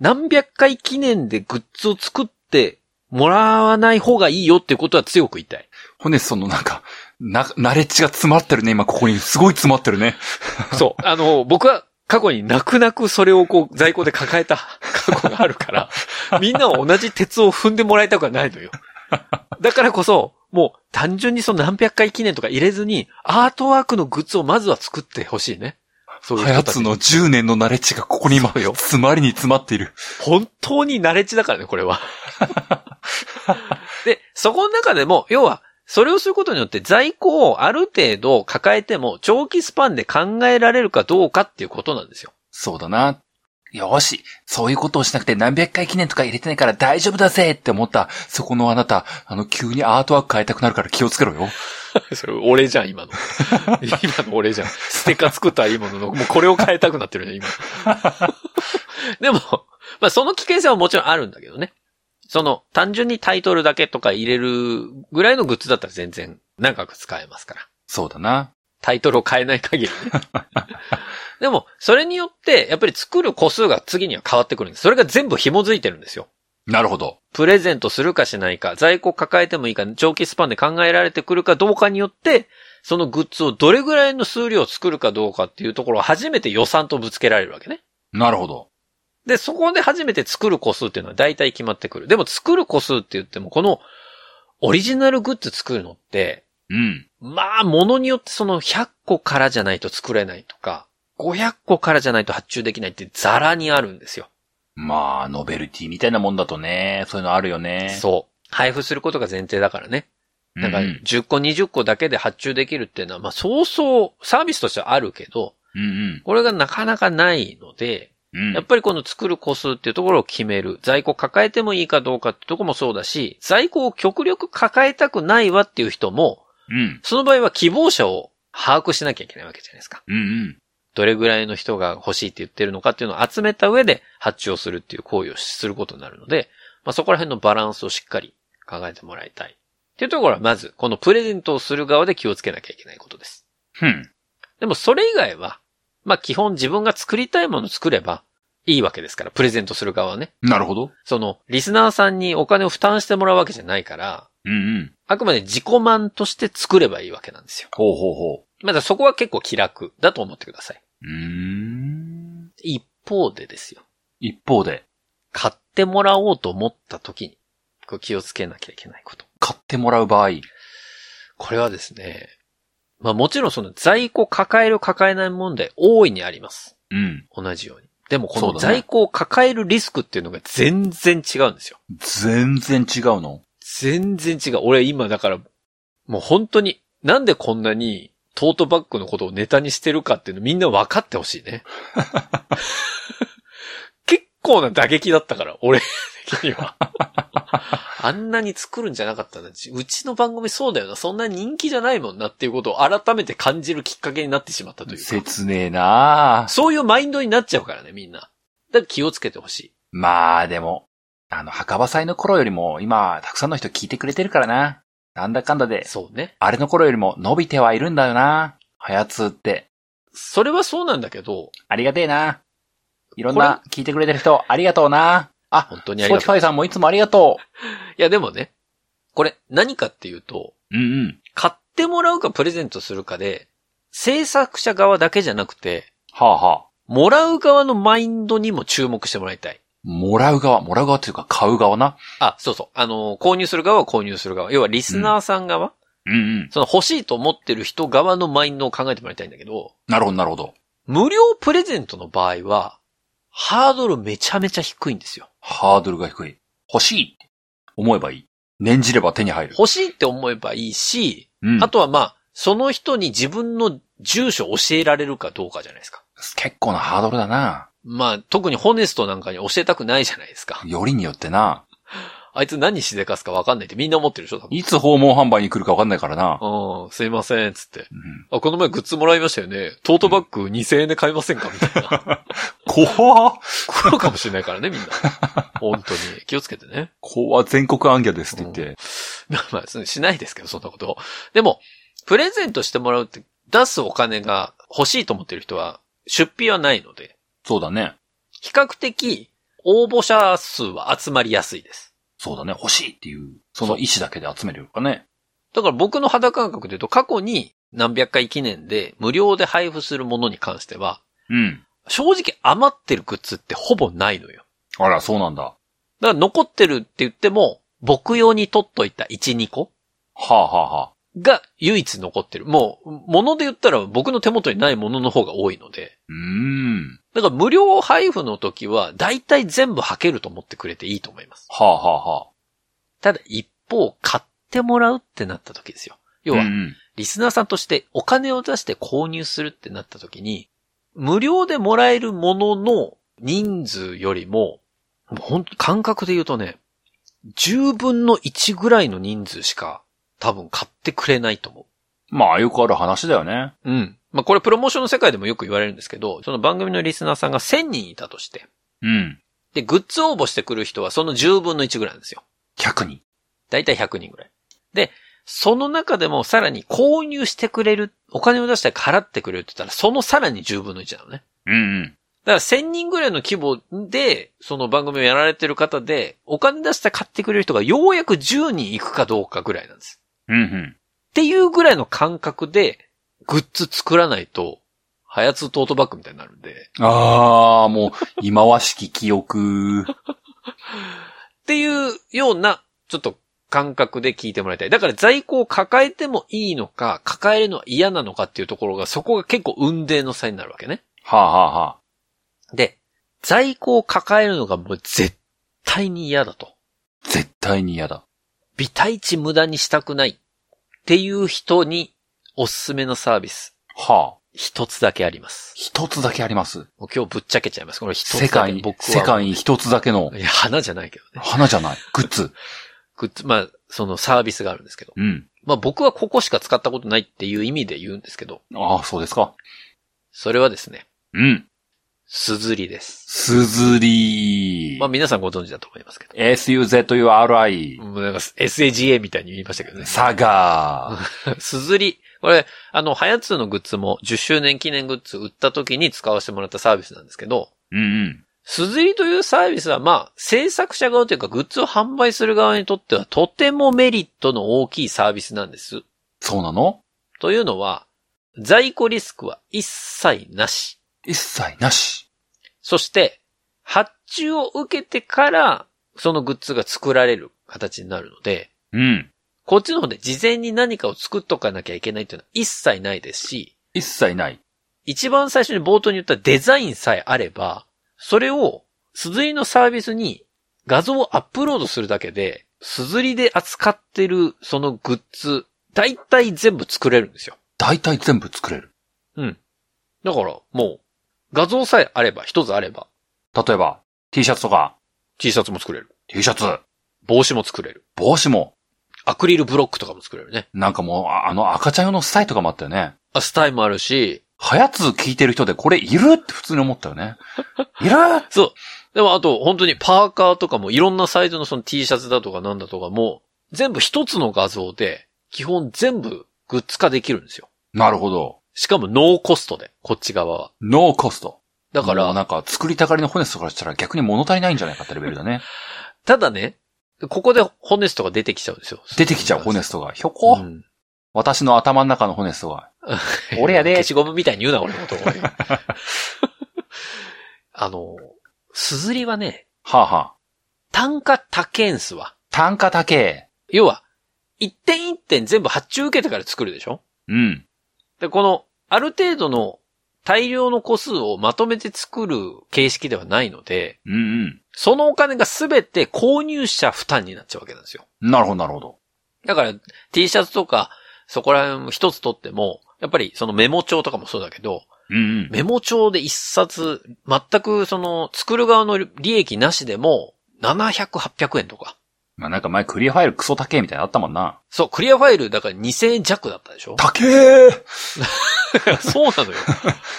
何百回記念でグッズを作ってもらわない方がいいよっていうことは強く言いたい。ほんで、そのなんか、な、ナレッジが詰まってるね、今ここに。すごい詰まってるね。そう。あの、僕は過去に泣く泣くそれをこう在庫で抱えた 過去があるから、みんなは同じ鉄を踏んでもらいたくはないのよ。だからこそ、もう単純にその何百回記念とか入れずに、アートワークのグッズをまずは作ってほしいね。そういうはや人たちつの10年のナレッジがここに今、詰まりに詰まっている。本当にナレッジだからね、これは。で、そこの中でも、要は、それをすることによって在庫をある程度抱えても長期スパンで考えられるかどうかっていうことなんですよ。そうだな。よし、そういうことをしなくて何百回記念とか入れてないから大丈夫だぜって思った、そこのあなた、あの、急にアートワーク変えたくなるから気をつけろよ。それ、俺じゃん、今の。今の俺じゃん。ステッカー作ったらいいものの、もうこれを変えたくなってるね、今。でも、まあその危険性はもちろんあるんだけどね。その、単純にタイトルだけとか入れるぐらいのグッズだったら全然長く使えますから。そうだな。タイトルを変えない限りね。でも、それによって、やっぱり作る個数が次には変わってくるんです。それが全部紐づいてるんですよ。なるほど。プレゼントするかしないか、在庫抱えてもいいか、長期スパンで考えられてくるかどうかによって、そのグッズをどれぐらいの数量作るかどうかっていうところを初めて予算とぶつけられるわけね。なるほど。で、そこで初めて作る個数っていうのは大体決まってくる。でも作る個数って言っても、このオリジナルグッズ作るのって、うん。まあ、ものによってその100個からじゃないと作れないとか、500個からじゃないと発注できないってザラにあるんですよ。まあ、ノベルティみたいなもんだとね、そういうのあるよね。そう。配布することが前提だからね。うん。なんか、10個、20個だけで発注できるっていうのは、まあ、そうそう、サービスとしてはあるけど、うんこれがなかなかないので、うん。うん。やっぱりこの作る個数っていうところを決める。在庫抱えてもいいかどうかってとこもそうだし、在庫を極力抱えたくないわっていう人も、うん。その場合は希望者を把握しなきゃいけないわけじゃないですか。うんうん。どれぐらいの人が欲しいって言ってるのかっていうのを集めた上で発注をするっていう行為をすることになるので、まあ、そこら辺のバランスをしっかり考えてもらいたい。っていうところはまず、このプレゼントをする側で気をつけなきゃいけないことです。うん。でもそれ以外は、まあ基本自分が作りたいものを作ればいいわけですから、プレゼントする側はね。なるほど。その、リスナーさんにお金を負担してもらうわけじゃないから、うんうん。あくまで自己満として作ればいいわけなんですよ。ほうほうほまだそこは結構気楽だと思ってください。う。うーん。一方でですよ。一方で、買ってもらおうと思った時に、こう気をつけなきゃいけないこと。買ってもらう場合。これはですね、まあもちろんその在庫抱える抱えない問題大いにあります。うん。同じように。でもこの在庫を抱えるリスクっていうのが全然違うんですよ。全然違うの？全然違う。俺今だから、もう本当に、なんでこんなにトートバッグのことをネタにしてるかっていうのみんな分かってほしいね。結構な打撃だったから、俺的には。あんなに作るんじゃなかったな。うちの番組そうだよな。そんな人気じゃないもんなっていうことを改めて感じるきっかけになってしまったというか。切ねえなあそういうマインドになっちゃうからね、みんな。だから気をつけてほしい。まあでも、あの、墓場祭の頃よりも今、たくさんの人聞いてくれてるからな。なんだかんだで、そうね。あれの頃よりも伸びてはいるんだよな。はやつって。それはそうなんだけど、ありがてえな。いろんな聞いてくれてる人、ありがとうな。あ、本当にありがとう。 Spotify さんもいつもありがといやでもね、これ何かっていうと、う。うんうん。買ってもらうかプレゼントするかで、制作者側だけじゃなくて、はあはあ。もらう側のマインドにも注目してもらいたい。もらう側、もらう側っていうか買う側な？あ、そうそう。あの、購入する側は購入する側。要はリスナーさん側、うんうん。その欲しいと思ってる人側のマインドを考えてもらいたいんだけど、なるほど、なるほど。無料プレゼントの場合は、ハードルめちゃめちゃ低いんですよ。ハードルが低い。欲しいって思えばいい。念じれば手に入る。欲しいって思えばいいし、うん。あとはまあ、その人に自分の住所を教えられるかどうかじゃないですか。結構なハードルだな。まあ、特にホネストなんかに教えたくないじゃないですか。よりによってな。あいつ何しでかすかわかんないってみんな思ってるでしょ。いつ訪問販売に来るかわかんないからな。うん、すいません、つって。うんあ、この前グッズもらいましたよね。トートバッグ2000円で買いませんかみたいな。怖っ来るかもしれないからね、みんな。本当に。気をつけてね。怖っ全国暗記ですって言って。まあまあ、そしないですけど、そんなことを。でも、プレゼントしてもらうって、出すお金が欲しいと思ってる人は、出費はないので、そうだね。比較的、応募者数は集まりやすいです。そうだね。欲しいっていう、その意思だけで集めるかね。だから僕の肌感覚で言うと、過去に何百回記念で無料で配布するものに関しては、うん。正直余ってるグッズってほぼないのよ。あら、そうなんだ。はだから残ってるって言っても、僕用に取っといた1、2個あ、はあはあ、が唯一残ってる。もう、もので言ったら僕の手元にないものの方が多いので。うーん。だから無料配布の時は、大体全部履けると思ってくれていいと思います。はあ、はあ、はあ。ただ一方、買ってもらうってなった時ですよ。要はう、んリスナーさんとしてお金を出して購入するってなった時に、無料でもらえるものの人数よりも、もう本当感覚で言うとね、10分の1ぐらいの人数しか多分買ってくれないと思うん。まあ、よくある話だよね。う。うん。まあこれプロモーションの世界でもよく言われるんですけど、その番組のリスナーさんが1000人いたとして、うん。で、グッズ応募してくる人はその10分の1ぐらいなんですよ。100人。だいたい100人ぐらい。で、その中でもさらに購入してくれる、お金を出して払ってくれるって言ったら、そのさらに10分の1なのね。うんうん。だから1000人ぐらいの規模で、その番組をやられてる方で、お金出して買ってくれる人がようやく10人行くかどうかぐらいなんです。うんうん。っていうぐらいの感覚で、グッズ作らないと、ハヤツトートバッグみたいになるんで、ああ、もう、今はしき記憶。っていうような、ちょっと感覚で聞いてもらいたい。だから在庫を抱えてもいいのか、抱えるのは嫌なのかっていうところが、そこが結構運命の差になるわけね。はあ、はあはあ、で、在庫を抱えるのがもう絶対に嫌だと。絶対に嫌だ。微体値無駄にしたくないっていう人におすすめのサービス、はあ。一つだけあります。一つだけあります？もう今日ぶっちゃけちゃいます。これ一つだけ世界に、僕は。世界に一つだけのいや、花じゃないけどね。花じゃない。グッズ。グッズ、まあ、そのサービスがあるんですけど。うん。まあ僕はここしか使ったことないっていう意味で言うんですけど、ああ、そうですか。それはですね、うん。すずりです。すずりまあ皆さんご存知だと思いますけど。SUZURI。もうなんか SAGA みたいに言いましたけどね。サガー。すずり。これ、あの、はやつのグッズも10周年記念グッズ売った時に使わせてもらったサービスなんですけど、うんうん。すずりというサービスは、まあ、制作者側というか、グッズを販売する側にとっては、とてもメリットの大きいサービスなんです。そうなの？というのは、在庫リスクは一切なし。一切なし。そして、発注を受けてから、そのグッズが作られる形になるので、うん。こっちの方で事前に何かを作っとかなきゃいけないっていうのは一切ないですし、一切ない。一番最初に冒頭に言ったデザインさえあれば、それを、すずりのサービスに画像をアップロードするだけで、すずりで扱ってるそのグッズ、大体全部作れるんですよ。大体全部作れる。うん。だから、もう、画像さえあれば、一つあれば、例えば、T シャツとか、T シャツも作れる。T シャツ、帽子も作れる。帽子も、アクリルブロックとかも作れるね。なんかもう、ああの赤ちゃん用のスタイとかもあったよね。あ、スタイもあるし、はやつ聞いてる人でこれいるって普通に思ったよね。いるそう。でもあと、本当にパーカーとかもいろんなサイズのその T シャツだとかなんだとかも、全部一つの画像で、基本全部グッズ化できるんですよ。なるほど。しかもノーコストで、こっち側は。ノーコスト。だから、なんか作りたがりのホネストからしたら逆に物足りないんじゃないかってレベルだね。ただね、ここでホネストが出てきちゃうんですよ。出てきちゃうホネストが。ひょこ、うん私の頭の中のホネストが。俺やで消しゴムみたいに言うな、俺のこと。あの、すずりはね、はあ、はあ、単価高んすわ。単価高え。要は、一点一点全部発注受けてから作るでしょ？うん。で、この、ある程度の大量の個数をまとめて作る形式ではないので、うんうん。そのお金がすべて購入者負担になっちゃうわけなんですよ。なるほど、なるほど。だから T シャツとかそこら辺一つ取っても、やっぱりそのメモ帳とかもそうだけど、うんうん。メモ帳で一冊、全くその、作る側の利益なしでも、700、800円とか。まあなんか前クリアファイルクソ高えみたいなのあったもんな。そう、クリアファイルだから2000円弱だったでしょ高え そうなのよ。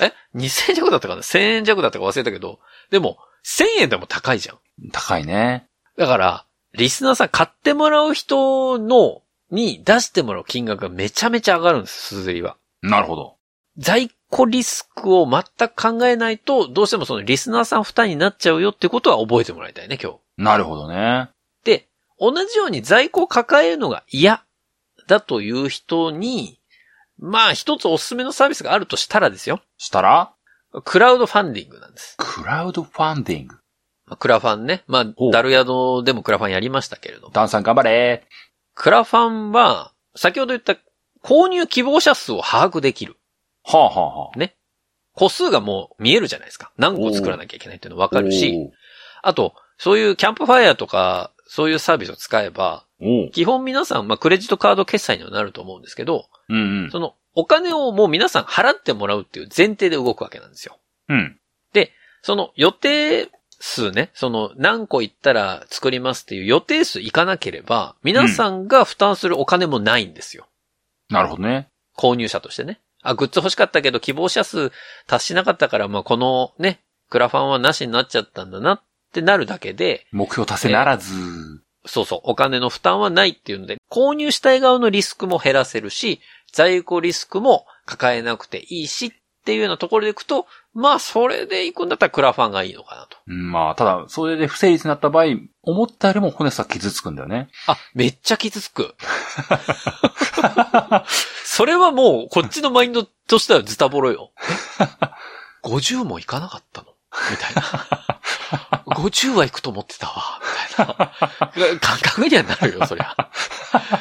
え ?2000 円弱だったかな ?1000 円弱だったか忘れたけど、でも、1000円でも高いじゃん。高いね。だから、リスナーさん買ってもらう人の、に出してもらう金額がめちゃめちゃ上がるんです、すずりは。なるほど。在庫リスクを全く考えないと、どうしてもそのリスナーさん負担になっちゃうよってことは覚えてもらいたいね、今日。なるほどね。で、同じように在庫を抱えるのが嫌だという人に、まあ一つおすすめのサービスがあるとしたらですよ。したら、クラウドファンディングなんです。クラウドファンディング。まあクラファンね。まあダルヤドでもクラファンやりましたけれども。ダンさん頑張れクラファンは、先ほど言った購入希望者数を把握できる。はあはあはあ。個数がもう見えるじゃないですか。何個作らなきゃいけないっていうのわかるし、あと、そういうキャンプファイヤーとか、そういうサービスを使えば、基本皆さん、まあ、クレジットカード決済にはなると思うんですけど、うんうん。その、お金をもう皆さん払ってもらうっていう前提で動くわけなんですよ。うん。その予定数ね、その何個行ったら作りますっていう予定数いかなければ、皆さんが負担するお金もないんですよ。なるほどね。購入者としてね。あ、グッズ欲しかったけど希望者数達しなかったから、まあ、このね、クラファンはなしになっちゃったんだなってなるだけで、目標達成ならず。そうそう、お金の負担はないっていうので、購入したい側のリスクも減らせるし、在庫リスクも抱えなくていいしっていうようなところでいくと、まあ、それで行くんだったらクラファンがいいのかなと。うんまあ、ただ、それで不成立になった場合、思ったよりもホネスは傷つくんだよね。あ、めっちゃ傷つく。それはもう、こっちのマインドとしてはズタボロよ。え ?50 もいかなかったの？みたいな。50は行くと思ってたわ。みたいな。感覚にはなるよ、そりゃ。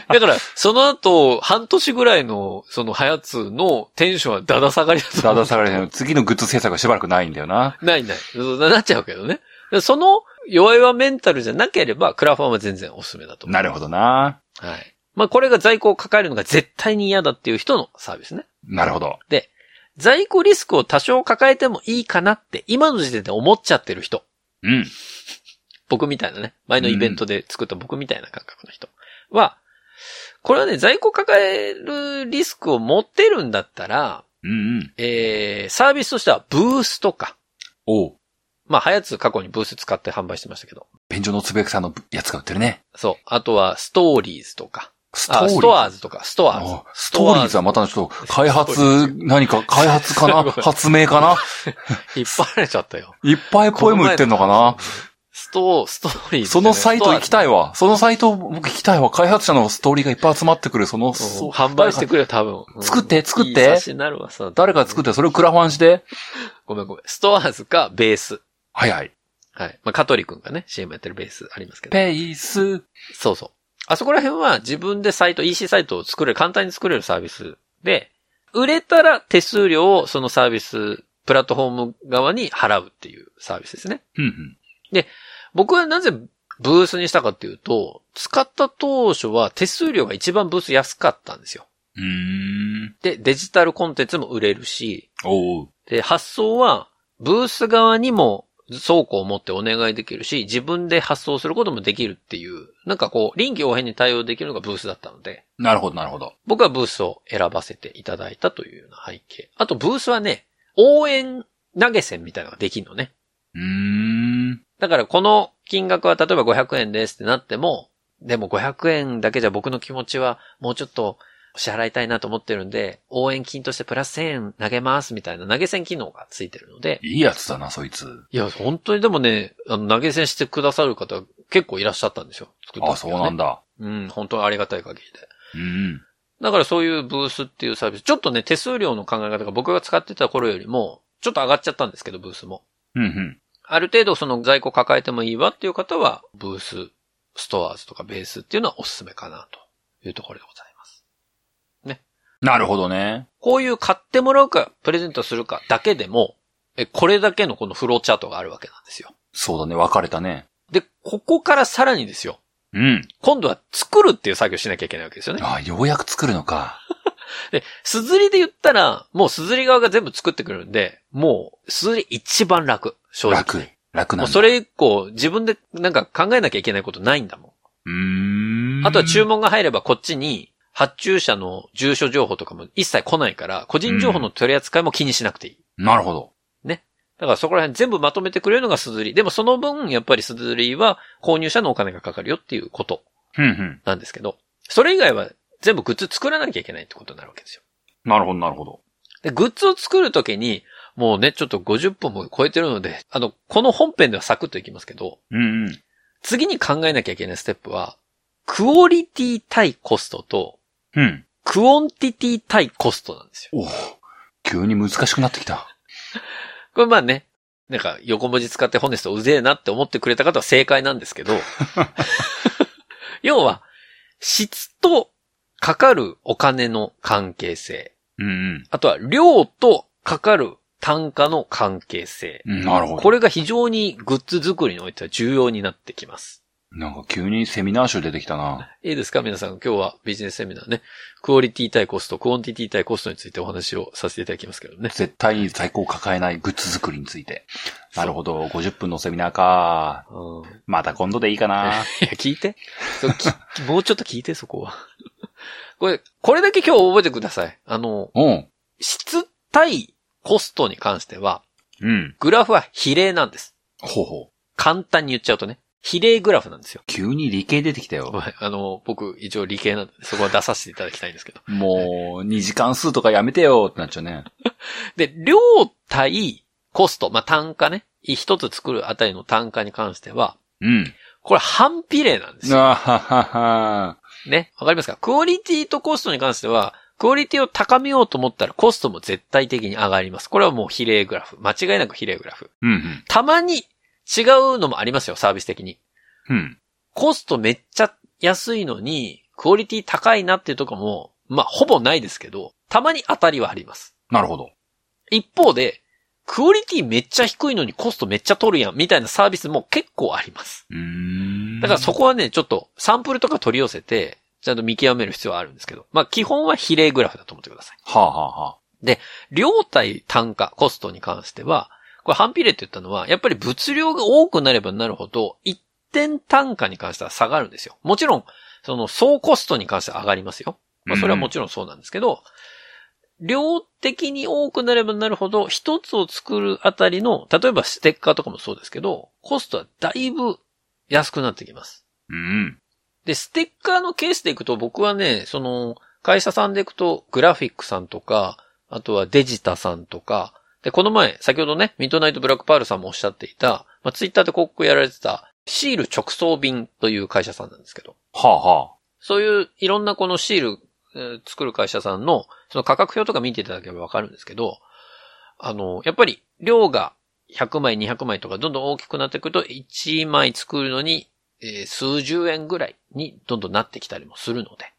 だから、その後、半年ぐらいの、その、ハヤツのテンションはだだ下がりだと思う。だだ下がりない次のグッズ制作がしばらくないんだよな。ないない。なっちゃうけどね。その弱々メンタルじゃなければ、クラファンは全然おすすめだと思う。なるほどな。はい。まあ、これが在庫を抱えるのが絶対に嫌だっていう人のサービスね。なるほど。在庫リスクを多少抱えてもいいかなって、今の時点で思っちゃってる人。うん。僕みたいなね。前のイベントで作った僕みたいな感覚の人は、これはね、在庫抱えるリスクを持ってるんだったら、うんうん。えー、サービスとしてはブースとか、おう。まあ、はやつ過去にブース使って販売してましたけど、便所のつぶやくさんのやつが売ってるね。そう。あとは、ストーリーズとか、スあ、ストアーズとか、ストアーズあ。ストーリーズはまたちょっと、開発、何か、開発かな？発明かな？引っ張られちゃったよ。いっぱいポエム売ってんのかな？スト、ストーリーズ、そのサイト行きたい。いわ。そのサイト僕行きたいわ。開発者のストーリーがいっぱい集まってくる、その、そう販売してくれよ、多分。うん作って作っていいになるわさ。誰か作ってそれをクラファンして。ごめんごめん。ストアーズかベース。はいはい。はい。まあ、カトリ君がね、CM やってるベースありますけど。ペース。そうそう。あそこら辺は自分でサイト、EC サイトを作れる、簡単に作れるサービスで、売れたら手数料をそのサービス、プラットフォーム側に払うっていうサービスですね。うんうん。僕はなぜブースにしたかっていうと、使った当初は手数料が一番ブース安かったんですよ。で、デジタルコンテンツも売れるし。で、発送は、ブース側にも倉庫を持ってお願いできるし、自分で発送することもできるっていう、なんかこう、臨機応変に対応できるのがブースだったので、なるほど、なるほど。僕はブースを選ばせていただいたというような背景。あと、ブースはね、応援投げ銭みたいなのができるのね。うーん。だから、この金額は例えば500円ですってなっても、でも500円だけじゃ僕の気持ちはもうちょっと支払いたいなと思ってるんで、応援金としてプラス1000円投げますみたいな投げ銭機能がついてるので、いいやつだな、そいつ。いや、本当にでもね、あの、投げ銭してくださる方結構いらっしゃったんですよ。作ったあ、そうなんだ。だ。うん、本当にありがたい限りで。うん。だからそういうブースっていうサービス、ちょっとね、手数料の考え方が僕が使ってた頃よりも、ちょっと上がっちゃったんですけど、ブースも。うんうん。ある程度その在庫抱えてもいいわっていう方は、ブース、ストアーズとかベースっていうのはおすすめかなというところでございます。なるほどね。こういう買ってもらうか、プレゼントするかだけでも、え、これだけのこのフローチャートがあるわけなんですよ。そうだね、分かれたね。で、ここからさらにですよ。うん。今度は作るっていう作業しなきゃいけないわけですよね。あ、ようやく作るのか。で、すずりで言ったら、もうすずり側が全部作ってくるんで、もう、すずり一番楽。正直。楽。楽なんだ。もうそれ以降、自分でなんか考えなきゃいけないことないんだもん。ん。あとは注文が入ればこっちに、発注者の住所情報とかも一切来ないから、個人情報の取り扱いも気にしなくていい。なるほど。だからそこら辺全部まとめてくれるのがすずり。でもその分、やっぱりすずりは購入者のお金がかかるよっていうこと。なんですけど、それ以外は全部グッズ作らなきゃいけないってことになるわけですよ。なるほど、なるほど。で、グッズを作るときに、もうね、ちょっと50分も超えてるので、あの、この本編ではサクッといきますけど、うんうん。次に考えなきゃいけないステップは、クオリティ対コストと、うん。 quantity 対コストなんですよ。お急に難しくなってきた。これまあね、なんか横文字使ってホネストうぜえなって思ってくれた方は正解なんですけど、要は、質とかかるお金の関係性、うんあとは量とかかる単価の関係性。うん。なるほど。これが非常にグッズ作りにおいては重要になってきます。なんか急にセミナー臭出てきたな。いいですか？皆さん、今日はビジネスセミナーね、クオリティ対コスト、 quantity 対コストについてお話をさせていただきますけどね。絶対に在庫を抱えないグッズ作りについて。なるほど。50分のセミナーか。うんまた今度でいいかな。いや、聞いて。そうき もうちょっと聞いて、そこは。これ、これだけ今日覚えてください。あの、うん。質対コストに関しては、うん。グラフは比例なんです。ほうほう。簡単に言っちゃうとね。比例グラフなんですよ。急に理系出てきたよ。はいあの、僕、一応理系なんで、そこは出させていただきたいんですけど。もう、2時間数とかやめてよってなっちゃうね。で、量対コスト、まあ、単価ね。一つ作るあたりの単価に関しては、うん。これ反比例なんですよ。あははは。ね。わかりますか？クオリティとコストに関しては、クオリティを高めようと思ったらコストも絶対的に上がります。これはもう比例グラフ。間違いなく比例グラフ。うんたまに違うのもありますよ、サービス的に。うん。うん。コストめっちゃ安いのに、クオリティ高いなっていうとこも、まあ、ほぼないですけど、たまに当たりはあります。なるほど。一方で、クオリティめっちゃ低いのにコストめっちゃ取るやん、みたいなサービスも結構あります。うーん。だからそこはね、ちょっとサンプルとか取り寄せて、ちゃんと見極める必要はあるんですけど、まあ基本は比例グラフだと思ってください。はあ、はあはあ、量対単価、コストに関しては、これ反比例って言ったのは、やっぱり物量が多くなればなるほど、一点単価に関しては下がるんですよ。もちろん、その総コストに関しては上がりますよ。まあそれはもちろんそうなんですけど、量的に多くなればなるほど、一つを作るあたりの、例えばステッカーとかもそうですけど、コストはだいぶ安くなってきます。うん。で、ステッカーのケースでいくと僕はね、その、会社さんでいくと、グラフィックさんとか、あとはデジタさんとか、で、この前、先ほどね、ミッドナイトブラックパールさんもおっしゃっていた、まあ、ツイッターで広告やられてた、シール直送便という会社さんなんですけど、はあ、はあ。そういういろんなこのシール、えー作る会社さんの、その価格表とか見ていただければわかるんですけど、あの、やっぱり量が100枚、200枚とかどんどん大きくなってくると、1枚作るのに、えー数十円ぐらいにどんどんなってきたりもするので。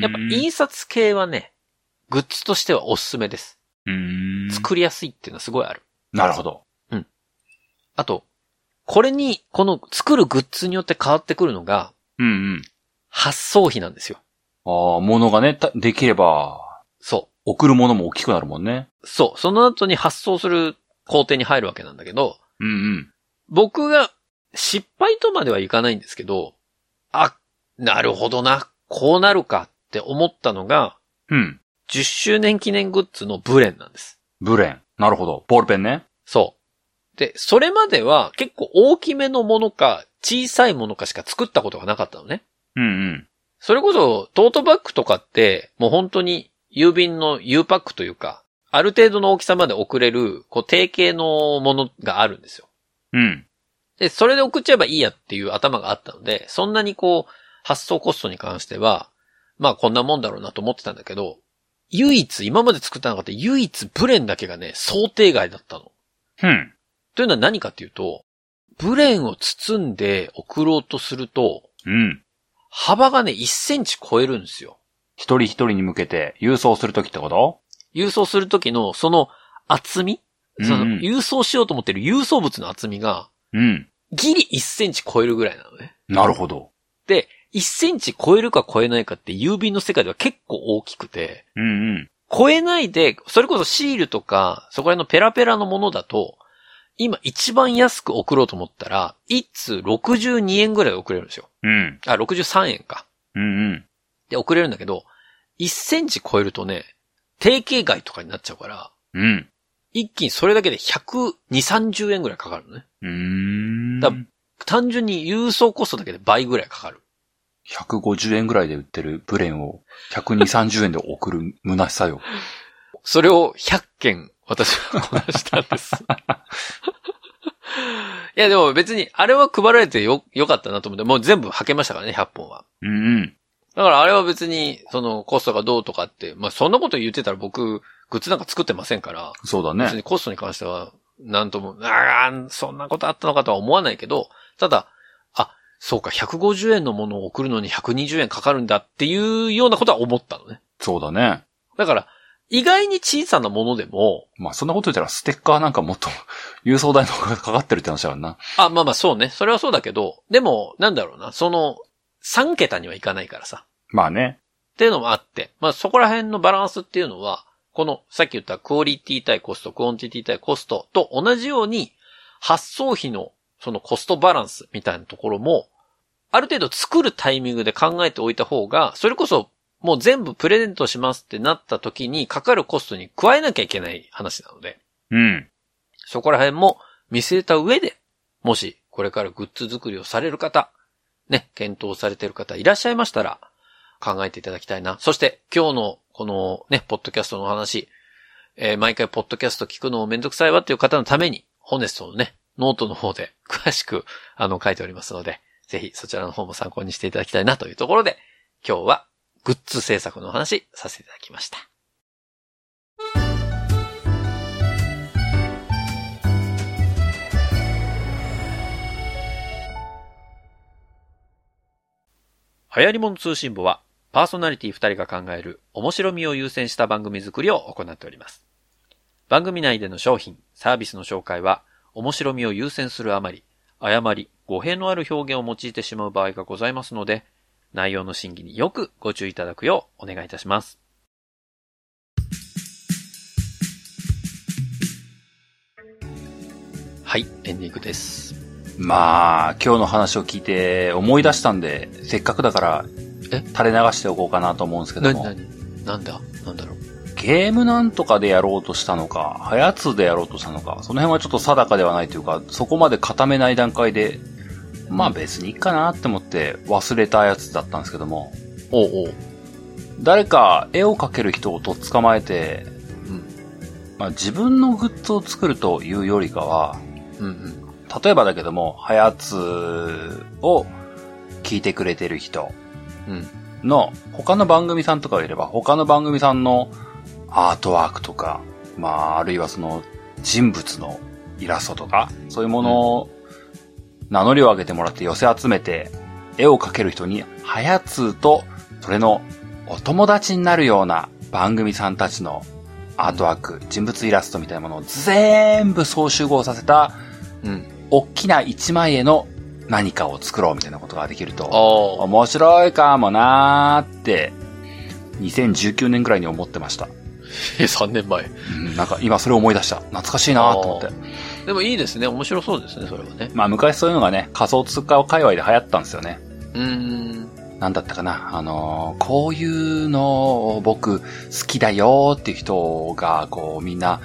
やっぱ印刷系はね、グッズとしてはおすすめです。作りやすいっていうのはすごいある。なるほど。あと、これに、この作るグッズによって変わってくるのが、うんうん。発送費なんですよ。ああ、物がね、たできれば、そ送るものも大きくなるもんね。う。そう。その後に発送する工程に入るわけなんだけど、うんうん。僕が失敗とまではいかないんですけど、あ、なるほどな。こうなるかって思ったのが、うん。10周年記念グッズのブレンなんです。ブレン。なるほど。ボールペンね。そう。で、それまでは結構大きめのものか小さいものかしか作ったことがなかったのね。うんうん。それこそトートバッグとかってもう本当に郵便の U パックというか、ある程度の大きさまで送れる、こう定型のものがあるんですよ。うん。で、それで送っちゃえばいいやっていう頭があったので、そんなにこう、発送コストに関しては、まあこんなもんだろうなと思ってたんだけど、唯一、今まで作った中で唯一ブレンだけがね、想定外だったの。うん。というのは何かっていうと、ブレンを包んで送ろうとすると、うん。幅がね、1センチ超えるんですよ。一人一人に向けて郵送するときってこと？郵送するときの、その厚み、その郵送しようと思ってる郵送物の厚みが、うん。ギリ1センチ超えるぐらいなのね。なるほど。1センチ超えるか超えないかって郵便の世界では結構大きくて、うんうん。超えないで、それこそシールとか、そこら辺のペラペラのものだと、今一番安く送ろうと思ったら、1通62円ぐらいで送れるんですよ。うん。あ、63円か。うんうん。で、送れるんだけど、1センチ超えるとね、定型外とかになっちゃうから、うん。一気にそれだけで120、30円ぐらいかかるのね。うーん。だ単純に郵送コストだけで倍ぐらいかかる。150円ぐらいで売ってるブレンを120、30円で送る虚しさよ。それを100件私はこなしたんです。いやでも別にあれは配られてよ、よかったなと思って、もう全部履けましたからね、100本は。うんうん。だからあれは別に、そのコストがどうとかって、まあそんなこと言ってたら僕、グッズなんか作ってませんから、そうだね。別にコストに関しては、なんとも、ああ、そんなことあったのかとは思わないけど、ただ、あ、そうか、150円のものを送るのに120円かかるんだっていうようなことは思ったのね。そうだね。だから、意外に小さなものでも、まあそんなこと言ったらステッカーなんかもっと郵送代の方がかかってるって話だな。あ、まあまあそうね。それはそうだけど、でも、なんだろうな、その、3桁にはいかないからさ。まあね。っていうのもあって、まあそこら辺のバランスっていうのは、この、さっき言ったクオリティ対コスト、 quantity 対コストと同じように、発送費のそのコストバランスみたいなところも、ある程度作るタイミングで考えておいた方が、それこそもう全部プレゼントしますってなった時にかかるコストに加えなきゃいけない話なので、うん。そこら辺も見据えた上で、もしこれからグッズ作りをされる方、ね、検討されている方いらっしゃいましたら、考えていただきたいな。そして今日のこのね、ポッドキャストのお話、えー毎回ポッドキャスト聞くのをめんどくさいわっていう方のために、ホネストのね、ノートの方で 詳しく、あの、書いておりますので、ぜひそちらの方も参考にしていただきたいなというところで、今日はグッズ制作のお話させていただきました。流行り物通信簿は、パーソナリティ2人が考える面白みを優先した番組作りを行っております。番組内での商品、サービスの紹介は、面白みを優先するあまり、誤り、語弊のある表現を用いてしまう場合がございますので、内容の審議によくご注意いただくようお願いいたします。はい、エンディングです。まあ、今日の話を聞いて思い出したんで、せっかくだから、え？垂れ流しておこうかなと思うんですけども。なになになんだ？なんだろう？ゲームなんとかでやろうとしたのか、はやつでやろうとしたのか、その辺はちょっと定かではないというか、そこまで固めない段階で、まあ別にいいかなって思って忘れたやつだったんですけども、おうおう。誰か絵を描ける人をとっ捕まえて、うん。まあ自分のグッズを作るというよりかは、うんうん。例えばだけども、はやつを聞いてくれてる人うん。の他の番組さんとかがいれば、他の番組さんのアートワークとか、まあ、あるいはその人物のイラストとか、そういうものを名乗りを上げてもらって寄せ集めて、絵を描ける人に、はやつと、それのお友達になるような番組さんたちのアートワーク、人物イラストみたいなものを全部総集合させた、うん。大きな一枚絵の何かを作ろうみたいなことができると。面白いかもなーって、2019年くらいに思ってました。え、3年前。うん、なんか今それを思い出した。懐かしいなーと思って。でもいいですね。面白そうですね、それはね。まあ昔そういうのがね、仮想通貨界隈で流行ったんですよね。うーん。なんだったかな。あのーこういうのを僕好きだよーっていう人が、こうみんな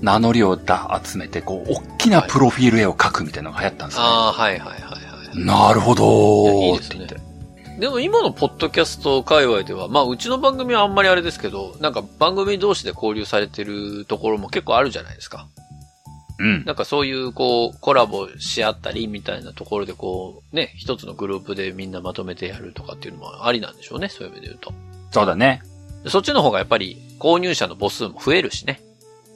名乗りをだ集めて、こう、大きなプロフィール絵を描くみたいなのが流行ったんですよ、ね。ああ、はいはいはいはい。なるほどーって言って。でも今のポッドキャスト界隈では、まあうちの番組はあんまりあれですけど、なんか番組同士で交流されてるところも結構あるじゃないですか。うん。なんかそういうこうコラボし合ったりみたいなところでこうね、一つのグループでみんなまとめてやるとかっていうのもありなんでしょうね、そういう意味で言うと。そうだね。でそっちの方がやっぱり購入者の母数も増えるしね。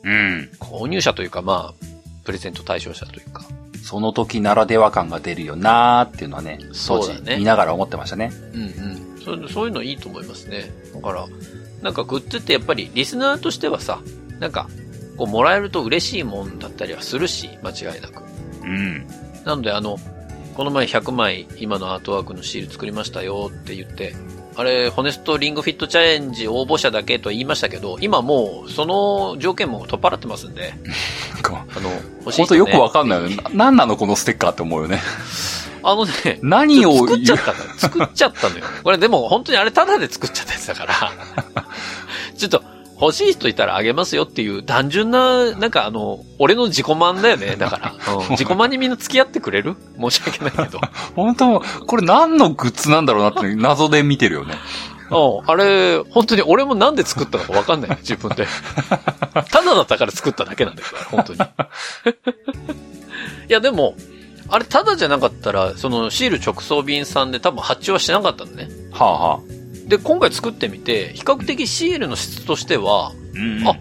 うん。購入者というかまあ、プレゼント対象者というか。その時ならでは感が出るよなーっていうのはね、当時そうだね見ながら思ってましたね。うんうん。そうそういうのいいと思いますね。だから、なんかグッズってやっぱりリスナーとしてはさ、なんか、こうもらえると嬉しいもんだったりはするし、間違いなく。うん。なのであの、この前100枚今のアートワークのシール作りましたよって言って、あれ、ホネストリングフィットチャレンジ応募者だけと言いましたけど、今もうその条件も取っ払ってますんで、なんか、あの、欲しい人、ね、ほんとよくわかんないよね。ななんなのこのステッカーって思うよね。あのね、何を作っちゃったのよ。作っちゃったのよ。これでも本当にあれタダで作っちゃったやつだから、ちょっと欲しい人いたらあげますよっていう単純な、なんかあの、俺の自己満だよね。だから、うん自己満にみんな付き合ってくれる？申し訳ないけど。本当これ何のグッズなんだろうなって謎で見てるよね。うんあれ、本当に俺もなんで作ったのかわかんないよ、自分で。ただだったから作っただけなんだけど、本当に。いや、でも、あれただじゃなかったら、そのシール直送便さんで多分発注はしてなかったのね。はあはあ。で、今回作ってみて、比較的シールの質としては、うんあ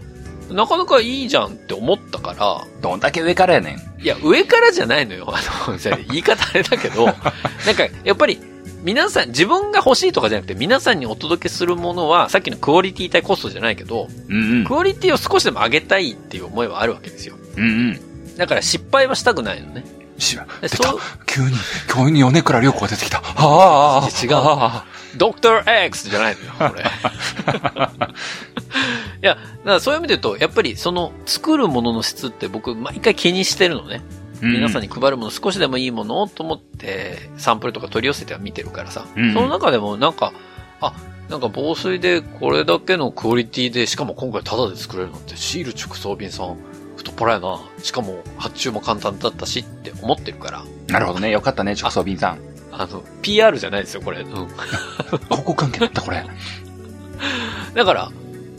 なかなかいいじゃんって思ったから、どんだけ上からやねん。いや、上からじゃないのよ。あの、言い方あれだけど、なんか、やっぱり、皆さん、自分が欲しいとかじゃなくて、皆さんにお届けするものは、さっきのクオリティ対コストじゃないけど、うんクオリティを少しでも上げたいっていう思いはあるわけですよ。うん。うんうん。だから失敗はしたくないのね。しそう。急に、急に米倉涼子が出てきた。ああ。違うあドクター X じゃないのよ、これ。いや、だからそういう意味で言うと、やっぱりその作るものの質って僕毎回気にしてるのね。あ皆さんに。に配るもの少しでもいいものをと思って、サンプルとか取り寄せては見てるからさ。うんその中でもなんか、あ、なんか防水でこれだけのクオリティで、しかも今回タダで作れるのってシール直送便さん、太っ腹やな。しかも発注も簡単だったしって思ってるから。なるほどね。よかったね、直送便さん。あの、PR じゃないですよ、これ。うん。広告関係だった、これ。だから、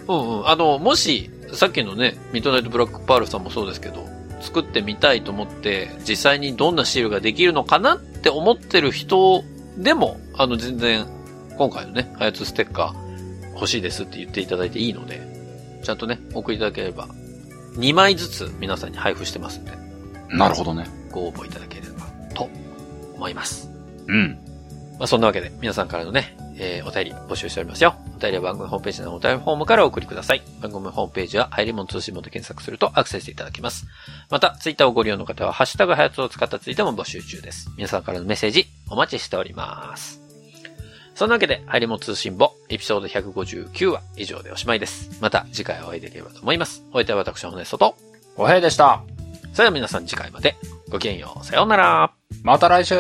うんうん。あの、もし、さっきのね、ミッドナイトブラックパールさんもそうですけど、作ってみたいと思って、実際にどんなシールができるのかなって思ってる人でも、あの、全然、今回のね、ハヤツステッカー欲しいですって言っていただいていいので、ちゃんとね、お送りいただければ、2枚ずつ皆さんに配布してますんで、なるほどね。ご応募いただければと思います。うん。まあ、そんなわけで、皆さんからのね、えーお便り募集しておりますよ。お便りは番組ホームページのお便りフォームからお送りください。番組ホームページは、入り物通信簿で検索するとアクセスいただけます。また、ツイッターをご利用の方は、ハッシュタグハヤツを使ったツイートも募集中です。皆さんからのメッセージ、お待ちしております。そんなわけで、入り物通信簿、エピソード159は以上でおしまいです。また次回お会いできればと思います。お相手は私、ホネストと、おはようでした。それでは皆さん次回まで、ごきげんよう、さようなら。また来週